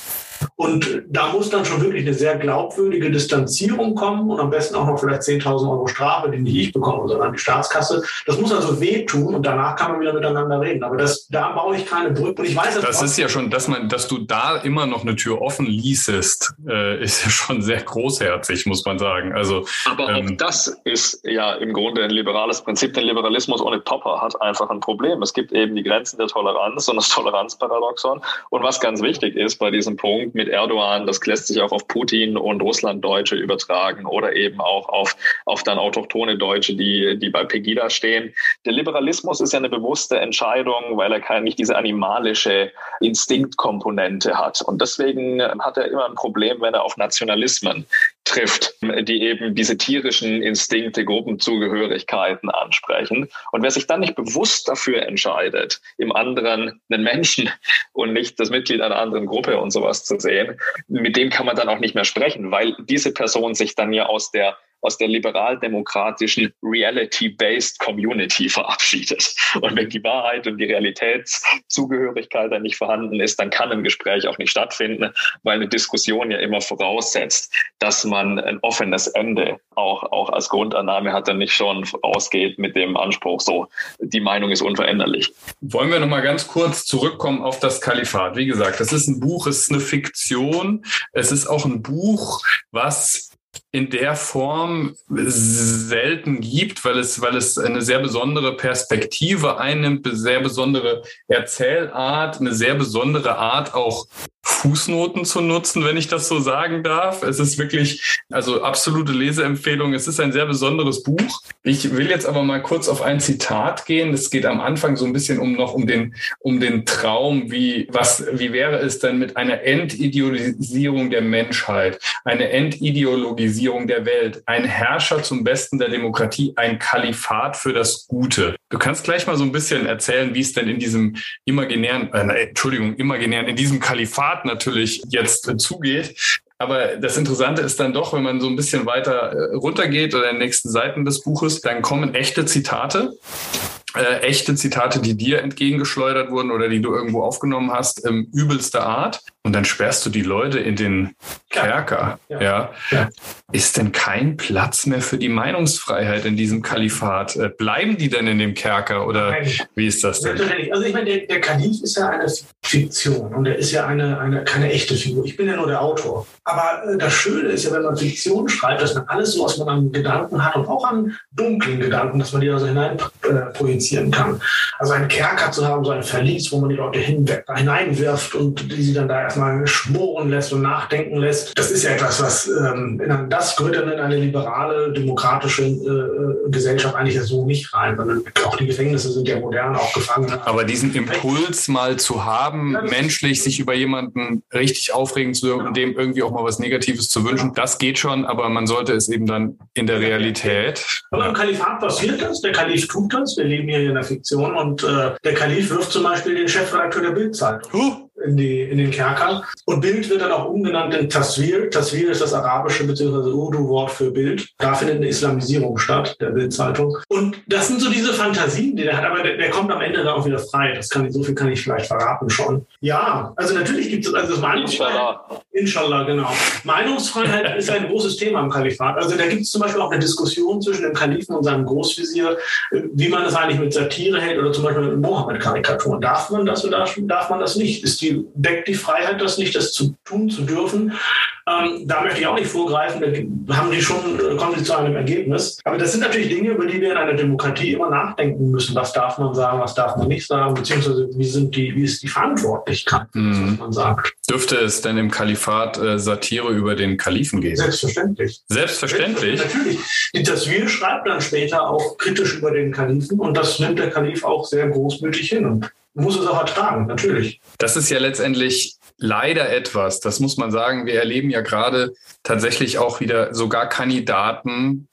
Und da muss dann schon wirklich eine sehr glaubwürdige Distanzierung kommen und am besten auch noch vielleicht 10.000 Euro Strafe, die nicht ich bekomme, sondern die Staatskasse. Das muss also wehtun und danach kann man wieder miteinander reden. Aber das, da baue ich keine Brücke. Und ich weiß, das ist ja schon, dass man, dass du da immer noch eine Tür offen ließest, äh, ist ja schon sehr großherzig, muss man sagen. Also, Aber ähm, auch das ist ja im Grunde ein liberales Prinzip. Der Liberalismus ohne Popper hat einfach ein Problem. Es gibt eben die Grenzen der Toleranz und das Toleranzparadoxon. Und was ganz wichtig ist bei diesem Punkt, mit Erdogan, das lässt sich auch auf Putin und Russlanddeutsche übertragen oder eben auch auf, auf dann autochtone Deutsche, die, die bei Pegida stehen. Der Liberalismus ist ja eine bewusste Entscheidung, weil er keine, nicht diese animalische Instinktkomponente hat. Und deswegen hat er immer ein Problem, wenn er auf Nationalismen trifft, die eben diese tierischen Instinkte, Gruppenzugehörigkeiten ansprechen. Und wer sich dann nicht bewusst dafür entscheidet, im anderen einen Menschen und nicht das Mitglied einer anderen Gruppe und sowas zu sehen, mit dem kann man dann auch nicht mehr sprechen, weil diese Person sich dann ja aus der aus der liberaldemokratischen Reality-Based Community verabschiedet. Und wenn die Wahrheit und die Realitätszugehörigkeit dann nicht vorhanden ist, dann kann ein Gespräch auch nicht stattfinden, weil eine Diskussion ja immer voraussetzt, dass man ein offenes Ende auch, auch als Grundannahme hat, dann nicht schon ausgeht mit dem Anspruch, so, die Meinung ist unveränderlich. Wollen wir nochmal ganz kurz zurückkommen auf das Kalifat? Wie gesagt, das ist ein Buch, es ist eine Fiktion. Es ist auch ein Buch, was in der Form selten gibt, weil es, weil es eine sehr besondere Perspektive einnimmt, eine sehr besondere Erzählart, eine sehr besondere Art auch Fußnoten zu nutzen, wenn ich das so sagen darf. Es ist wirklich, also absolute Leseempfehlung. Es ist ein sehr besonderes Buch. Ich will jetzt aber mal kurz auf ein Zitat gehen. Das geht am Anfang so ein bisschen um noch um den, um den Traum. Wie, was, wie wäre es denn mit einer Entideologisierung der Menschheit, eine Entideologisierung der Welt, ein Herrscher zum Besten der Demokratie, ein Kalifat für das Gute? Du kannst gleich mal so ein bisschen erzählen, wie es denn in diesem imaginären, äh, Entschuldigung, imaginären, in diesem Kalifat natürlich jetzt äh, zugeht. Aber das Interessante ist dann doch, wenn man so ein bisschen weiter äh, runtergeht oder in den nächsten Seiten des Buches, dann kommen echte Zitate äh, echte Zitate, die dir entgegengeschleudert wurden oder die du irgendwo aufgenommen hast, ähm, übelster Art. Und dann sperrst du die Leute in den Kerker. Ja. ja. ja. Ist denn kein Platz mehr für die Meinungsfreiheit in diesem Kalifat? Äh, bleiben die denn in dem Kerker oder Nein. wie ist das denn? Also ich meine, der, der Kalif ist ja eine Fiktion und er ist ja eine, eine, keine echte Figur. Ich bin ja nur der Autor. Aber äh, das Schöne ist ja, wenn man Fiktion schreibt, dass man alles so, was man an Gedanken hat und auch an dunklen Gedanken, dass man die also hinein äh, identifizieren kann. Also einen Kerker zu haben, so ein Verlies, wo man die Leute hinwe- hineinwirft und die sie dann da erstmal schmoren lässt und nachdenken lässt, das ist ja etwas, was ähm, das gehört dann in eine liberale, demokratische äh, Gesellschaft eigentlich ja so nicht rein, sondern auch die Gefängnisse sind ja modern, auch Gefangene. Aber diesen Impuls mal zu haben, Ja, menschlich sich über jemanden richtig aufregen zu dürfen und dem irgendwie auch mal was Negatives zu wünschen, das geht schon, aber man sollte es eben dann in der Realität. Aber im Kalifat passiert das, der Kalif tut das, wir leben hier in der Fiktion und äh, der Kalif wirft zum Beispiel den Chefredakteur der Bildzeitung Huh. In, die, in den Kerker. Und Bild wird dann auch umgenannt in Taswir. Taswir ist das arabische bzw. Urdu-Wort für Bild. Da findet eine Islamisierung statt, der Bildzeitung. Und das sind so diese Fantasien, die der hat, aber der, der kommt am Ende dann auch wieder frei. Das kann ich, so viel kann ich vielleicht verraten schon. Ja, also natürlich gibt es, also das Meinungsfreiheit. Inshallah. Genau. Meinungsfreiheit ist ein großes Thema im Kalifat. Also da gibt es zum Beispiel auch eine Diskussion zwischen dem Kalifen und seinem Großvisier, wie man das eigentlich mit Satire hält oder zum Beispiel mit Mohammed-Karikaturen. Darf man das oder darf man das nicht? Ist die, deckt die Freiheit das nicht, das zu tun zu dürfen? Ähm, da möchte ich auch nicht vorgreifen, da haben die schon, äh, kommen sie zu einem Ergebnis. Aber das sind natürlich Dinge, über die wir in einer Demokratie immer nachdenken müssen. Was darf man sagen, was darf man nicht sagen, beziehungsweise wie, sind die, wie ist die Verantwortlichkeit, Mhm. was man sagt. Dürfte es denn im Kalifat äh, Satire über den Kalifen geben? Selbstverständlich. Selbstverständlich. Natürlich. Die Taswir schreibt dann später auch kritisch über den Kalifen und das nimmt der Kalif auch sehr großmütig hin und muss es auch ertragen, natürlich. Das ist ja letztendlich leider etwas, das muss man sagen. Wir erleben ja gerade tatsächlich auch wieder sogar Kandidaten,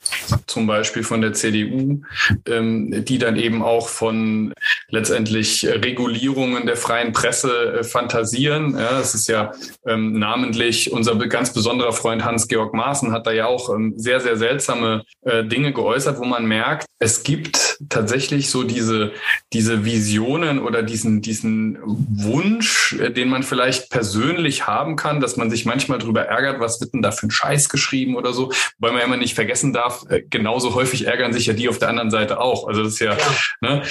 zum Beispiel von der CDU, ähm, die dann eben auch von letztendlich Regulierungen der freien Presse äh, fantasieren. Ja, es ist ja ähm, namentlich unser ganz besonderer Freund Hans-Georg Maaßen hat da ja auch ähm, sehr, sehr seltsame äh, Dinge geäußert, wo man merkt, es gibt tatsächlich so diese, diese Visionen oder diesen, diesen Wunsch, äh, den man vielleicht persönlich haben kann, dass man sich manchmal darüber ärgert, was wird denn da für ein Scheiß geschrieben oder so, weil man ja immer nicht vergessen darf, äh, genauso häufig ärgern sich ja die auf der anderen Seite auch. Also das ist ja, Ja. ne?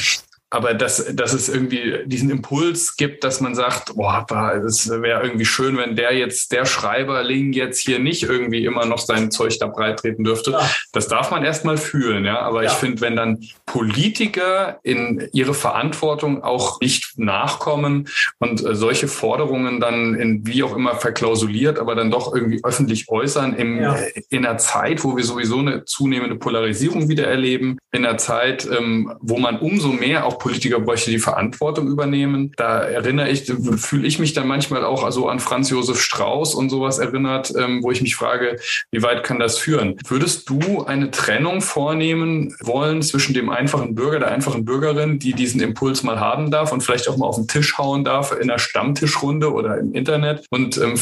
Aber dass, dass es irgendwie diesen Impuls gibt, dass man sagt, boah, es wäre irgendwie schön, wenn der jetzt, der Schreiberling jetzt hier nicht irgendwie immer noch sein Zeug da breit treten dürfte. Ja. Das darf man erstmal fühlen, ja. Aber Ja. ich finde, wenn dann Politiker in ihre Verantwortung auch nicht nachkommen und äh, solche Forderungen dann in wie auch immer verklausuliert, aber dann doch irgendwie öffentlich äußern im, Ja. äh, in einer Zeit, wo wir sowieso eine zunehmende Polarisierung wieder erleben, in einer Zeit, ähm, wo man umso mehr auch Politiker bräuchte, die Verantwortung übernehmen. Da erinnere ich, fühle ich mich dann manchmal auch so an Franz Josef Strauß und sowas erinnert, ähm, wo ich mich frage, wie weit kann das führen? Würdest du eine Trennung vornehmen wollen zwischen dem einfachen Bürger, der einfachen Bürgerin, die diesen Impuls mal haben darf und vielleicht auch mal auf den Tisch hauen darf in einer Stammtischrunde oder im Internet und ähm,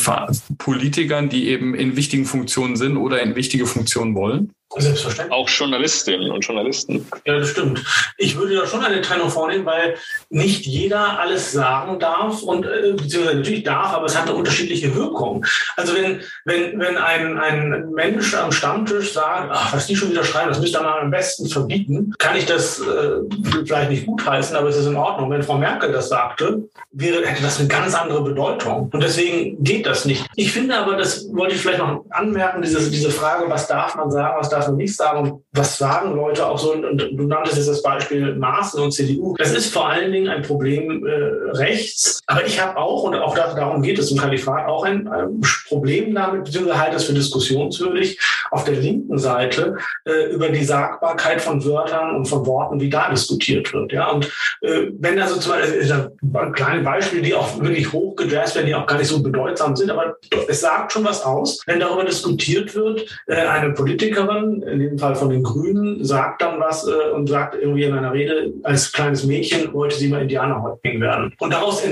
Politikern, die eben in wichtigen Funktionen sind oder in wichtige Funktionen wollen? Selbstverständlich. Auch Journalistinnen und Journalisten. Ja, das stimmt. Ich würde da schon eine Trennung vornehmen, weil nicht jeder alles sagen darf und äh, beziehungsweise natürlich darf, aber es hat eine unterschiedliche Wirkung. Also wenn, wenn, wenn ein, ein Mensch am Stammtisch sagt, ach, was die schon wieder schreiben, das müsste man am besten verbieten, kann ich das äh, vielleicht nicht gutheißen, aber es ist in Ordnung. Wenn Frau Merkel das sagte, wäre, hätte das eine ganz andere Bedeutung. Und deswegen geht das nicht. Ich finde aber, das wollte ich vielleicht noch anmerken, diese, diese Frage, was darf man sagen, was darf man nicht sagen was sagen Leute auch so. Und, du nanntest jetzt das Beispiel Maaßen und CDU. Das ist vor allen Dingen ein Problem äh, rechts. Aber ich habe auch, und auch da, darum geht es im Kalifat, auch ein, ein Problem damit, beziehungsweise halte es für diskussionswürdig, auf der linken Seite äh, über die Sagbarkeit von Wörtern und von Worten, wie da diskutiert wird. Ja? Und äh, wenn also zum Beispiel, äh, da- kleine Beispiele, die auch wirklich hochgejazzt werden, die auch gar nicht so bedeutsam sind, aber es sagt schon was aus, wenn darüber diskutiert wird, äh, eine Politikerin, in dem Fall von den Grünen, sagt dann was äh, und sagt irgendwie in einer Rede, als kleines Mädchen wollte sie mal Indianerhäuptling werden. Und daraus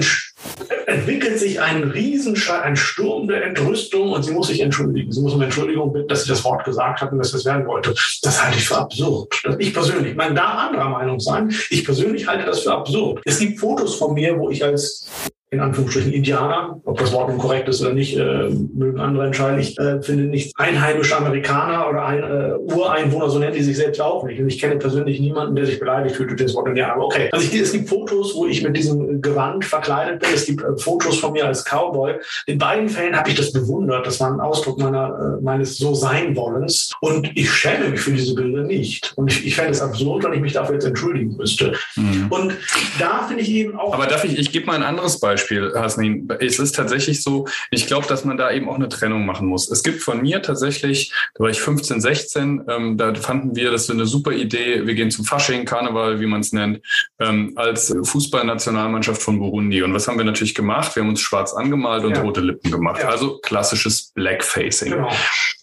entwickelt sich ein Riesenschrei, ein Sturm der Entrüstung und sie muss sich entschuldigen. Sie muss um Entschuldigung bitten, dass sie das Wort gesagt hat und dass sie es werden wollte. Das halte ich für absurd. Das- Ich persönlich, man darf anderer Meinung sein. Ich persönlich halte das für absurd. Es gibt Fotos von mir, wo ich als in Anführungsstrichen Indianer. Ob das Wort nun korrekt ist oder nicht, äh, mögen andere entscheiden. Ich äh, finde nicht einheimische Amerikaner oder ein, äh, Ureinwohner, so nennen die sich selbst auch nicht. Und ich kenne persönlich niemanden, der sich beleidigt fühlt durch das Wort Indianer. Aber okay. Also ich, es gibt Fotos, wo ich mit diesem Gewand verkleidet bin. Es gibt äh, Fotos von mir als Cowboy. In beiden Fällen habe ich das bewundert. Das war ein Ausdruck meiner, äh, meines So-Sein-Wollens. Und ich schäme mich für diese Bilder nicht. Und ich, ich fände es absurd, wenn ich mich dafür jetzt entschuldigen müsste. Mhm. Und da finde ich eben auch. Aber darf ich, ich gebe mal ein anderes Beispiel, Hasnin. Es ist tatsächlich so, ich glaube, dass man da eben auch eine Trennung machen muss. Es gibt von mir tatsächlich, da war ich 15, 16, ähm, da fanden wir, das ist eine super Idee. Wir gehen zum Fasching, Karneval, wie man es nennt, ähm, als Fußballnationalmannschaft von Burundi. Und was haben wir natürlich gemacht? Wir haben uns schwarz angemalt und ja. rote Lippen gemacht. Ja. Also klassisches Blackfacing. Genau.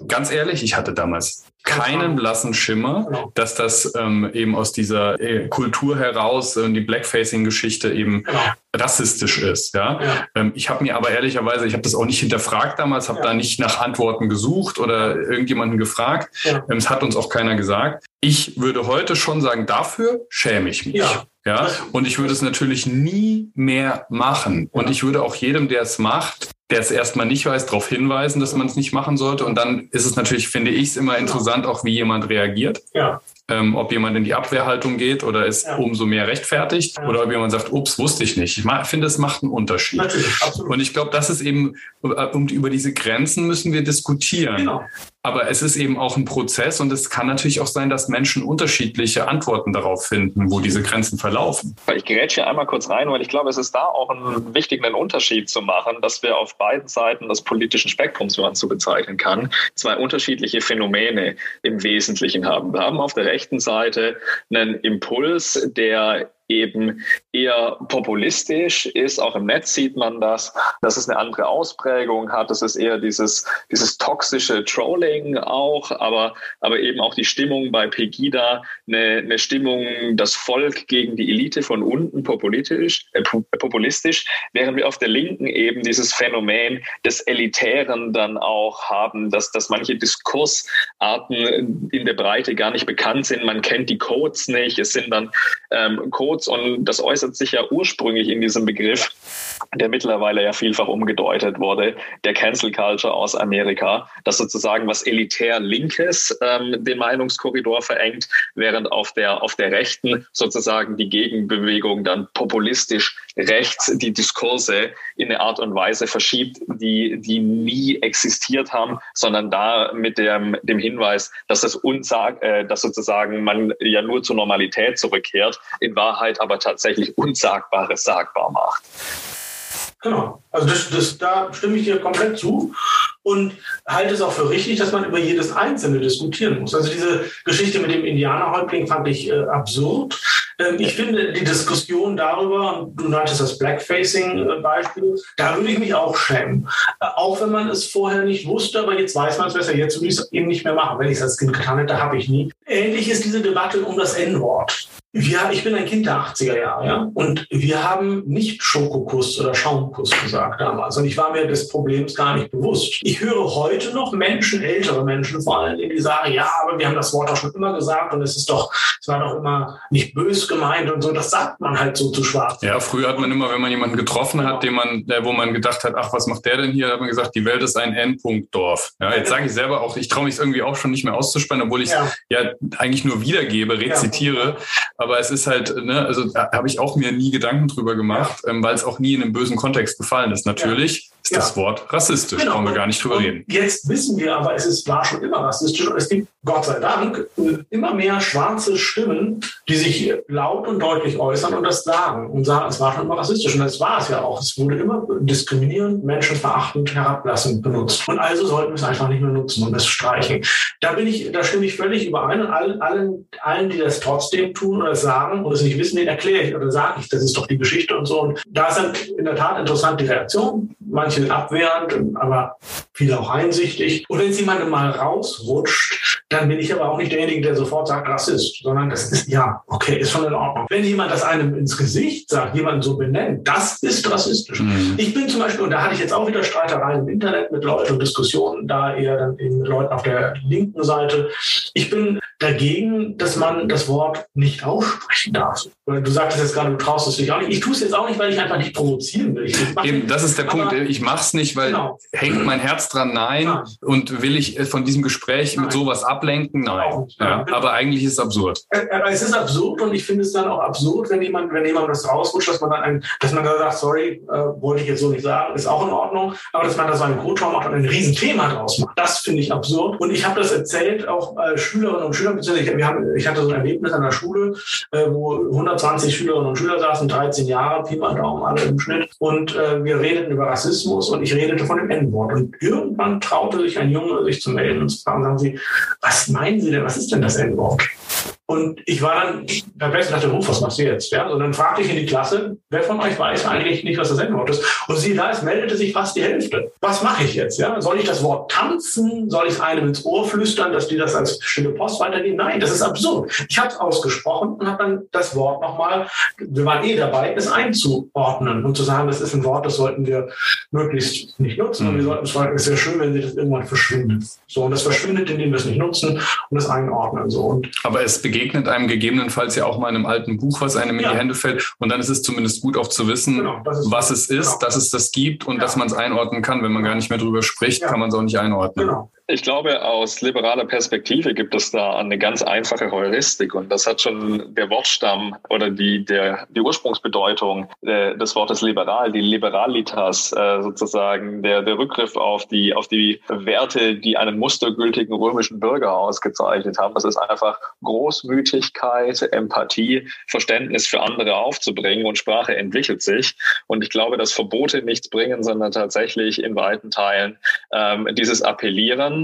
Ganz ehrlich, ich hatte damals keinen blassen Schimmer, genau. dass das ähm, eben aus dieser äh, Kultur heraus äh, die Blackfacing-Geschichte eben genau. rassistisch ist. Ja, ja. Ähm, ich habe mir aber ehrlicherweise, ich habe das auch nicht hinterfragt damals, habe ja. da nicht nach Antworten gesucht oder irgendjemanden gefragt. Ja. Ähm, es hat uns auch keiner gesagt. Ich würde heute schon sagen, dafür schäme ich mich. Ja. Ja, und ich würde es natürlich nie mehr machen. Und ich würde auch jedem, der es macht, der es erstmal nicht weiß, darauf hinweisen, dass man es nicht machen sollte. Und dann ist es natürlich, finde ich es immer interessant, auch wie jemand reagiert. Ja. Ähm, ob jemand in die Abwehrhaltung geht oder es ja. umso mehr rechtfertigt ja. oder ob jemand sagt, ups, wusste ich nicht. Ich finde, es macht einen Unterschied. Und ich glaube, das ist eben, äh, um, über diese Grenzen müssen wir diskutieren. Genau. Aber es ist eben auch ein Prozess und es kann natürlich auch sein, dass Menschen unterschiedliche Antworten darauf finden, wo diese Grenzen verlaufen. Ich gerät hier einmal kurz rein, weil ich glaube, es ist da auch ein wichtigen Unterschied zu machen, dass wir auf beiden Seiten des politischen Spektrums, wenn man so bezeichnen kann, zwei unterschiedliche Phänomene im Wesentlichen haben. Wir haben auf der rechten Seite einen Impuls, der eben eher populistisch ist. Auch im Netz sieht man das, dass es eine andere Ausprägung hat. Das ist eher dieses, dieses toxische Trolling auch, aber, aber eben auch die Stimmung bei Pegida, eine, eine Stimmung, das Volk gegen die Elite von unten populistisch, äh, populistisch, während wir auf der Linken eben dieses Phänomen des Elitären dann auch haben, dass, dass manche Diskursarten in der Breite gar nicht bekannt sind. Man kennt die Codes nicht. Es sind dann ähm, Codes und das äußert sich ja ursprünglich in diesem Begriff, der mittlerweile ja vielfach umgedeutet wurde, der Cancel Culture aus Amerika, dass sozusagen was elitär Linkes ähm, den Meinungskorridor verengt, während auf der, auf der Rechten sozusagen die Gegenbewegung dann populistisch rechts die Diskurse in eine Art und Weise verschiebt, die, die nie existiert haben, sondern da mit dem, dem Hinweis, dass das unsag, äh, dass sozusagen man ja nur zur Normalität zurückkehrt, in Wahrheit aber tatsächlich Unsagbares sagbar macht. Genau. Also das, das, da stimme ich dir komplett zu und halte es auch für richtig, dass man über jedes Einzelne diskutieren muss. Also diese Geschichte mit dem Indianerhäuptling fand ich äh, absurd. Ähm, ich finde die Diskussion darüber, du nanntest das Blackfacing-Beispiel, äh, da würde ich mich auch schämen. Äh, auch wenn man es vorher nicht wusste, aber jetzt weiß man es besser. Jetzt würde ich es eben nicht mehr machen. Wenn ich es als Kind getan hätte, habe ich nie. Ähnlich ist diese Debatte um das N-Wort. Wir, ich bin ein Kind der 80er Jahre, ja, und wir haben nicht Schokokuss oder Schaumkuss gesagt damals. Und ich war mir des Problems gar nicht bewusst. Ich höre heute noch Menschen, ältere Menschen vor allem, die sagen, ja, aber wir haben das Wort auch schon immer gesagt und es ist doch, es war doch immer nicht bös gemeint und so. Das sagt man halt so zu schwarz. Ja, früher hat man immer, wenn man jemanden getroffen hat, den man, wo man gedacht hat, ach, was macht der denn hier, hat man gesagt, die Welt ist ein Endpunktdorf. Ja, jetzt sage ich selber auch, ich traue mich irgendwie auch schon nicht mehr auszusprechen, obwohl ich ja. ja eigentlich nur wiedergebe, rezitiere. Ja. Aber es ist halt, ne, also da habe ich auch mir nie Gedanken drüber gemacht, ähm, weil es auch nie in einem bösen Kontext gefallen ist. Natürlich ist das Wort rassistisch, genau. brauchen wir gar nicht drüber und reden. Jetzt wissen wir aber, es ist, war schon immer rassistisch und es gibt, Gott sei Dank, immer mehr schwarze Stimmen, die sich laut und deutlich äußern und das sagen und sagen, es war schon immer rassistisch und das war es ja auch. Es wurde immer diskriminierend, menschenverachtend, herablassend benutzt. Und also sollten wir es einfach nicht mehr nutzen und es streichen. Da bin ich, da stimme ich völlig überein und allen, allen, allen, die das trotzdem tun oder sagen und es nicht wissen, denen erkläre ich oder sage ich, das ist doch die Geschichte und so. Und da ist dann in der Tat interessant die Reaktion. Manche abwehrend, aber viele auch einsichtig. Und wenn es jemandem mal rausrutscht, dann bin ich aber auch nicht derjenige, der sofort sagt, Rassist, sondern das ist, ja, okay, ist schon in Ordnung. Wenn jemand das einem ins Gesicht sagt, jemanden so benennt, das ist rassistisch. Mhm. Ich bin zum Beispiel, und da hatte ich jetzt auch wieder Streitereien im Internet mit Leuten und Diskussionen, da eher dann eben mit Leuten auf der linken Seite. Ich bin dagegen, dass man das Wort nicht aussprechen darf. Du sagtest jetzt gerade, du traust es dich auch nicht. Ich tue es jetzt auch nicht, weil ich einfach nicht provozieren will. Eben, das ist der Punkt. Ich mache es nicht, weil genau. hängt mein Herz dran? Nein. Nein. Und will ich von diesem Gespräch Nein. mit sowas ablenken? Nein. Ja. Aber eigentlich ist es absurd. Äh, äh, es ist absurd und ich finde es dann auch absurd, wenn jemand, wenn jemand das rausrutscht, dass man dann, ein, dass man da sagt, sorry, äh, wollte ich jetzt so nicht sagen, ist auch in Ordnung. Aber dass man da so einen Code macht und ein Riesenthema draus macht, das finde ich absurd. Und ich habe das erzählt auch äh, Schülerinnen und Schülern, beziehungsweise ich, haben, ich hatte so ein Erlebnis an der Schule, äh, wo 120 Schülerinnen und Schüler saßen, 13 Jahre, Pi mal Daumen, alle im Schnitt. Und äh, wir redeten über Rassismus und ich redete von dem N-Wort. Und irgendwann traute sich ein Junge, sich zu melden und zu fragen, sagen Sie, was meinen Sie denn, was ist denn das N-Wort? Und ich war dann perplex und dachte, Ruf, was machst du jetzt? Ja, und dann fragte ich in die Klasse, wer von euch weiß eigentlich nicht, was das N-Wort ist? Und sie da, es meldete sich fast die Hälfte. Was mache ich jetzt? Ja, soll ich das Wort tanzen? Soll ich es einem ins Ohr flüstern, dass die das als stille Post weitergeben? Nein, das ist absurd. Ich habe es ausgesprochen und habe dann das Wort nochmal, wir waren eh dabei, es einzuordnen und zu sagen, das ist ein Wort, das sollten wir möglichst nicht nutzen. Mhm. Und wir sollten es es ist sehr schön, wenn sie das irgendwann verschwindet. So, und das verschwindet, indem wir es nicht nutzen und es einordnen. So. Und Aber es beginnt begegnet einem gegebenenfalls ja auch mal in einem alten Buch, was einem ja. in die Hände fällt. Und dann ist es zumindest gut auch zu wissen, genau, was es ist, genau. dass es das gibt und ja. dass man es einordnen kann. Wenn man gar nicht mehr drüber spricht, kann man es auch nicht einordnen. Genau. Ich glaube, aus liberaler Perspektive gibt es da eine ganz einfache Heuristik und das hat schon der Wortstamm oder die, der, die Ursprungsbedeutung äh, des Wortes liberal, die Liberalitas äh, sozusagen, der, der Rückgriff auf die, auf die Werte, die einen mustergültigen römischen Bürger ausgezeichnet haben. Das ist einfach Großmütigkeit, Empathie, Verständnis für andere aufzubringen und Sprache entwickelt sich. Und ich glaube, dass Verbote nichts bringen, sondern tatsächlich in weiten Teilen ähm, dieses Appellieren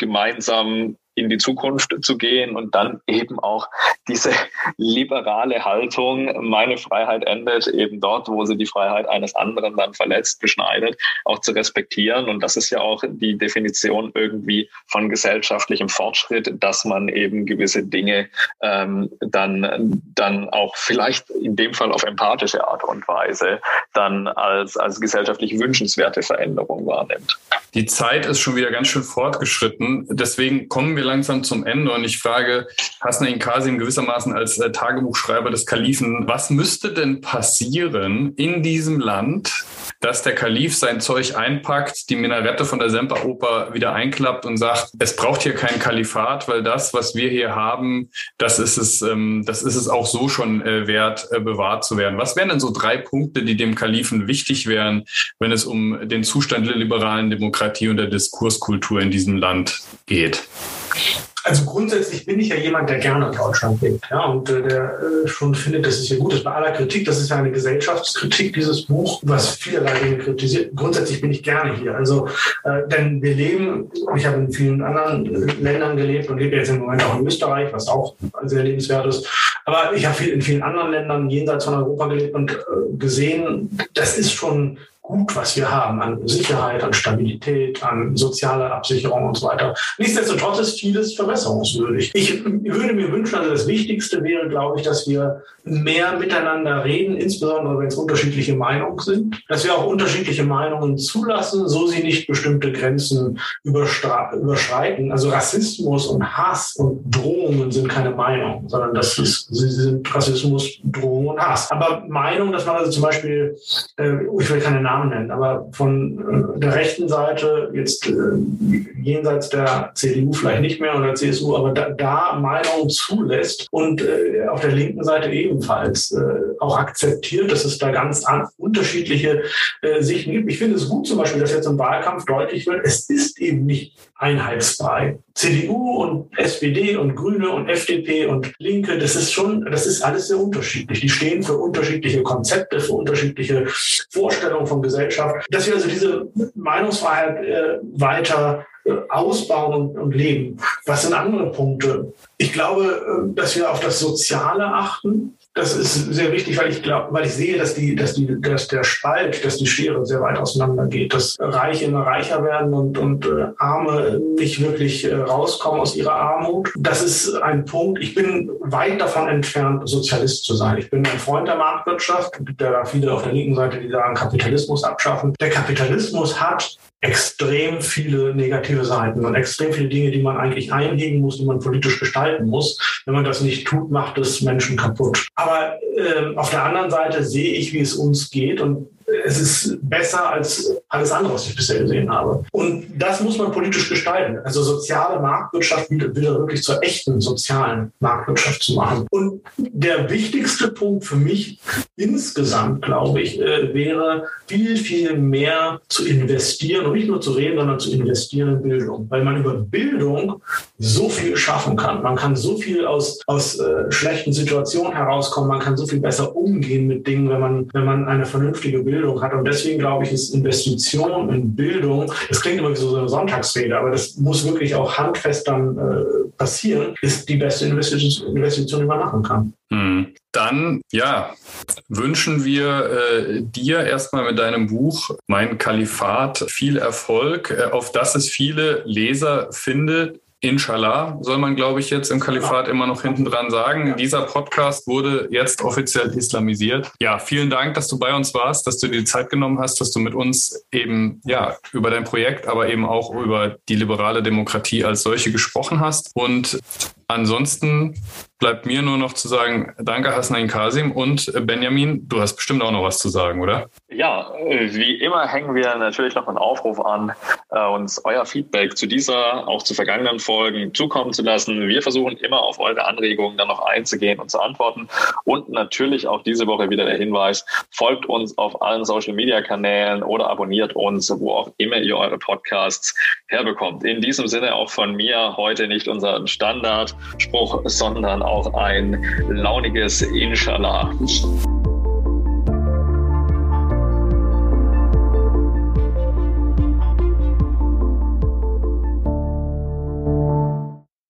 gemeinsam in die Zukunft zu gehen und dann eben auch diese liberale Haltung, meine Freiheit endet eben dort, wo sie die Freiheit eines anderen dann verletzt, beschneidet, auch zu respektieren. Und das ist ja auch die Definition irgendwie von gesellschaftlichem Fortschritt, dass man eben gewisse Dinge ähm, dann, dann auch vielleicht in dem Fall auf empathische Art und Weise dann als, als gesellschaftlich wünschenswerte Veränderung wahrnimmt. Die Zeit ist schon wieder ganz schön fortgeschritten. Deswegen kommen wir langsam zum Ende und ich frage Hasnain Kasim gewissermaßen als äh, Tagebuchschreiber des Kalifen, was müsste denn passieren in diesem Land, dass der Kalif sein Zeug einpackt, die Minarette von der Semperoper wieder einklappt und sagt, es braucht hier kein Kalifat, weil das, was wir hier haben, das ist es, ähm, das ist es auch so schon äh, wert, äh, bewahrt zu werden. Was wären denn so drei Punkte, die dem Kalifen wichtig wären, wenn es um den Zustand der liberalen Demokratie und der Diskurskultur in diesem Land geht? Also grundsätzlich bin ich ja jemand, der gerne in Deutschland lebt ja, und äh, der äh, schon findet, dass es hier gut ist. Bei aller Kritik, das ist ja eine Gesellschaftskritik, dieses Buch, was vielerlei Dinge kritisiert. Grundsätzlich bin ich gerne hier. Also, äh, denn wir leben, ich habe in vielen anderen äh, Ländern gelebt und lebe jetzt im Moment auch in Österreich, was auch sehr lebenswert ist. Aber ich habe viel, in vielen anderen Ländern jenseits von Europa gelebt und äh, gesehen, das ist schon gut, was wir haben an Sicherheit, an Stabilität, an sozialer Absicherung und so weiter. Nichtsdestotrotz ist vieles verbesserungswürdig. Ich würde mir wünschen, also das Wichtigste wäre, glaube ich, dass wir mehr miteinander reden, insbesondere wenn es unterschiedliche Meinungen sind, dass wir auch unterschiedliche Meinungen zulassen, so sie nicht bestimmte Grenzen überschreiten. Also Rassismus und Hass und Drohungen sind keine Meinung, sondern das ist, sie sind Rassismus, Drohung und Hass. Aber Meinung, dass man also zum Beispiel, äh, ich will keine Namen Namen nennen, aber von äh, der rechten Seite, jetzt äh, jenseits der CDU vielleicht nicht mehr oder der CSU, aber da, da Meinungen zulässt und äh, auf der linken Seite ebenfalls auch akzeptiert, dass es da ganz an, unterschiedliche Sichten gibt. Ich finde es gut zum Beispiel, dass jetzt im Wahlkampf deutlich wird, es ist eben nicht einheitsfrei. CDU und SPD und Grüne und FDP und Linke, das ist schon, das ist alles sehr unterschiedlich. Die stehen für unterschiedliche Konzepte, für unterschiedliche Vorstellungen von Gesellschaft. Dass wir also diese Meinungsfreiheit äh, weiter äh, ausbauen und, leben. Was sind andere Punkte? Ich glaube, äh, dass wir auf das Soziale achten, das ist sehr wichtig, weil ich glaube, weil ich sehe, dass die, dass die, dass der Spalt, dass die Schere sehr weit auseinander geht, dass Reiche immer reicher werden und, und äh, Arme nicht wirklich äh, rauskommen aus ihrer Armut. Das ist ein Punkt. Ich bin weit davon entfernt, Sozialist zu sein. Ich bin ein Freund der Marktwirtschaft. Gibt ja viele auf der linken Seite, die sagen, Kapitalismus abschaffen. Der Kapitalismus hat extrem viele negative Seiten und extrem viele Dinge, die man eigentlich einhegen muss, die man politisch gestalten muss. Wenn man das nicht tut, macht es Menschen kaputt. Aber äh, auf der anderen Seite sehe ich, wie es uns geht und es ist besser als alles andere, was ich bisher gesehen habe. Und das muss man politisch gestalten. Also soziale Marktwirtschaft wieder, wirklich zur echten sozialen Marktwirtschaft zu machen. Und der wichtigste Punkt für mich insgesamt, glaube ich, äh, wäre viel, viel mehr zu investieren und nicht nur zu reden, sondern zu investieren in Bildung. Weil man über Bildung so viel schaffen kann. Man kann so viel aus, aus äh, schlechten Situationen herauskommen. Man kann so viel besser umgehen mit Dingen, wenn man, wenn man eine vernünftige Bildung Bildung hat. Und deswegen glaube ich, ist Investition in Bildung, das klingt immer wie so eine Sonntagsrede, aber das muss wirklich auch handfest dann äh, passieren, ist die beste Investition, die man machen kann. Hm. Dann, ja, wünschen wir äh, dir erstmal mit deinem Buch Mein Kalifat viel Erfolg, äh, auf dass es viele Leser findet. Inshallah soll man, glaube ich, jetzt im Kalifat immer noch hinten dran sagen. Dieser Podcast wurde jetzt offiziell islamisiert. Ja, vielen Dank, dass du bei uns warst, dass du dir die Zeit genommen hast, dass du mit uns eben ja über dein Projekt, aber eben auch über die liberale Demokratie als solche gesprochen hast. Und ansonsten bleibt mir nur noch zu sagen, danke Hasnain Kasim und Benjamin, du hast bestimmt auch noch was zu sagen, oder? Ja, wie immer hängen wir natürlich noch einen Aufruf an, äh, uns euer Feedback zu dieser, auch zu vergangenen Folgen zukommen zu lassen. Wir versuchen immer auf eure Anregungen dann noch einzugehen und zu antworten. Und natürlich auch diese Woche wieder der Hinweis, folgt uns auf allen Social-Media-Kanälen oder abonniert uns, wo auch immer ihr eure Podcasts herbekommt. In diesem Sinne auch von mir heute nicht unser Standardspruch, sondern auch ein launiges Inshallah.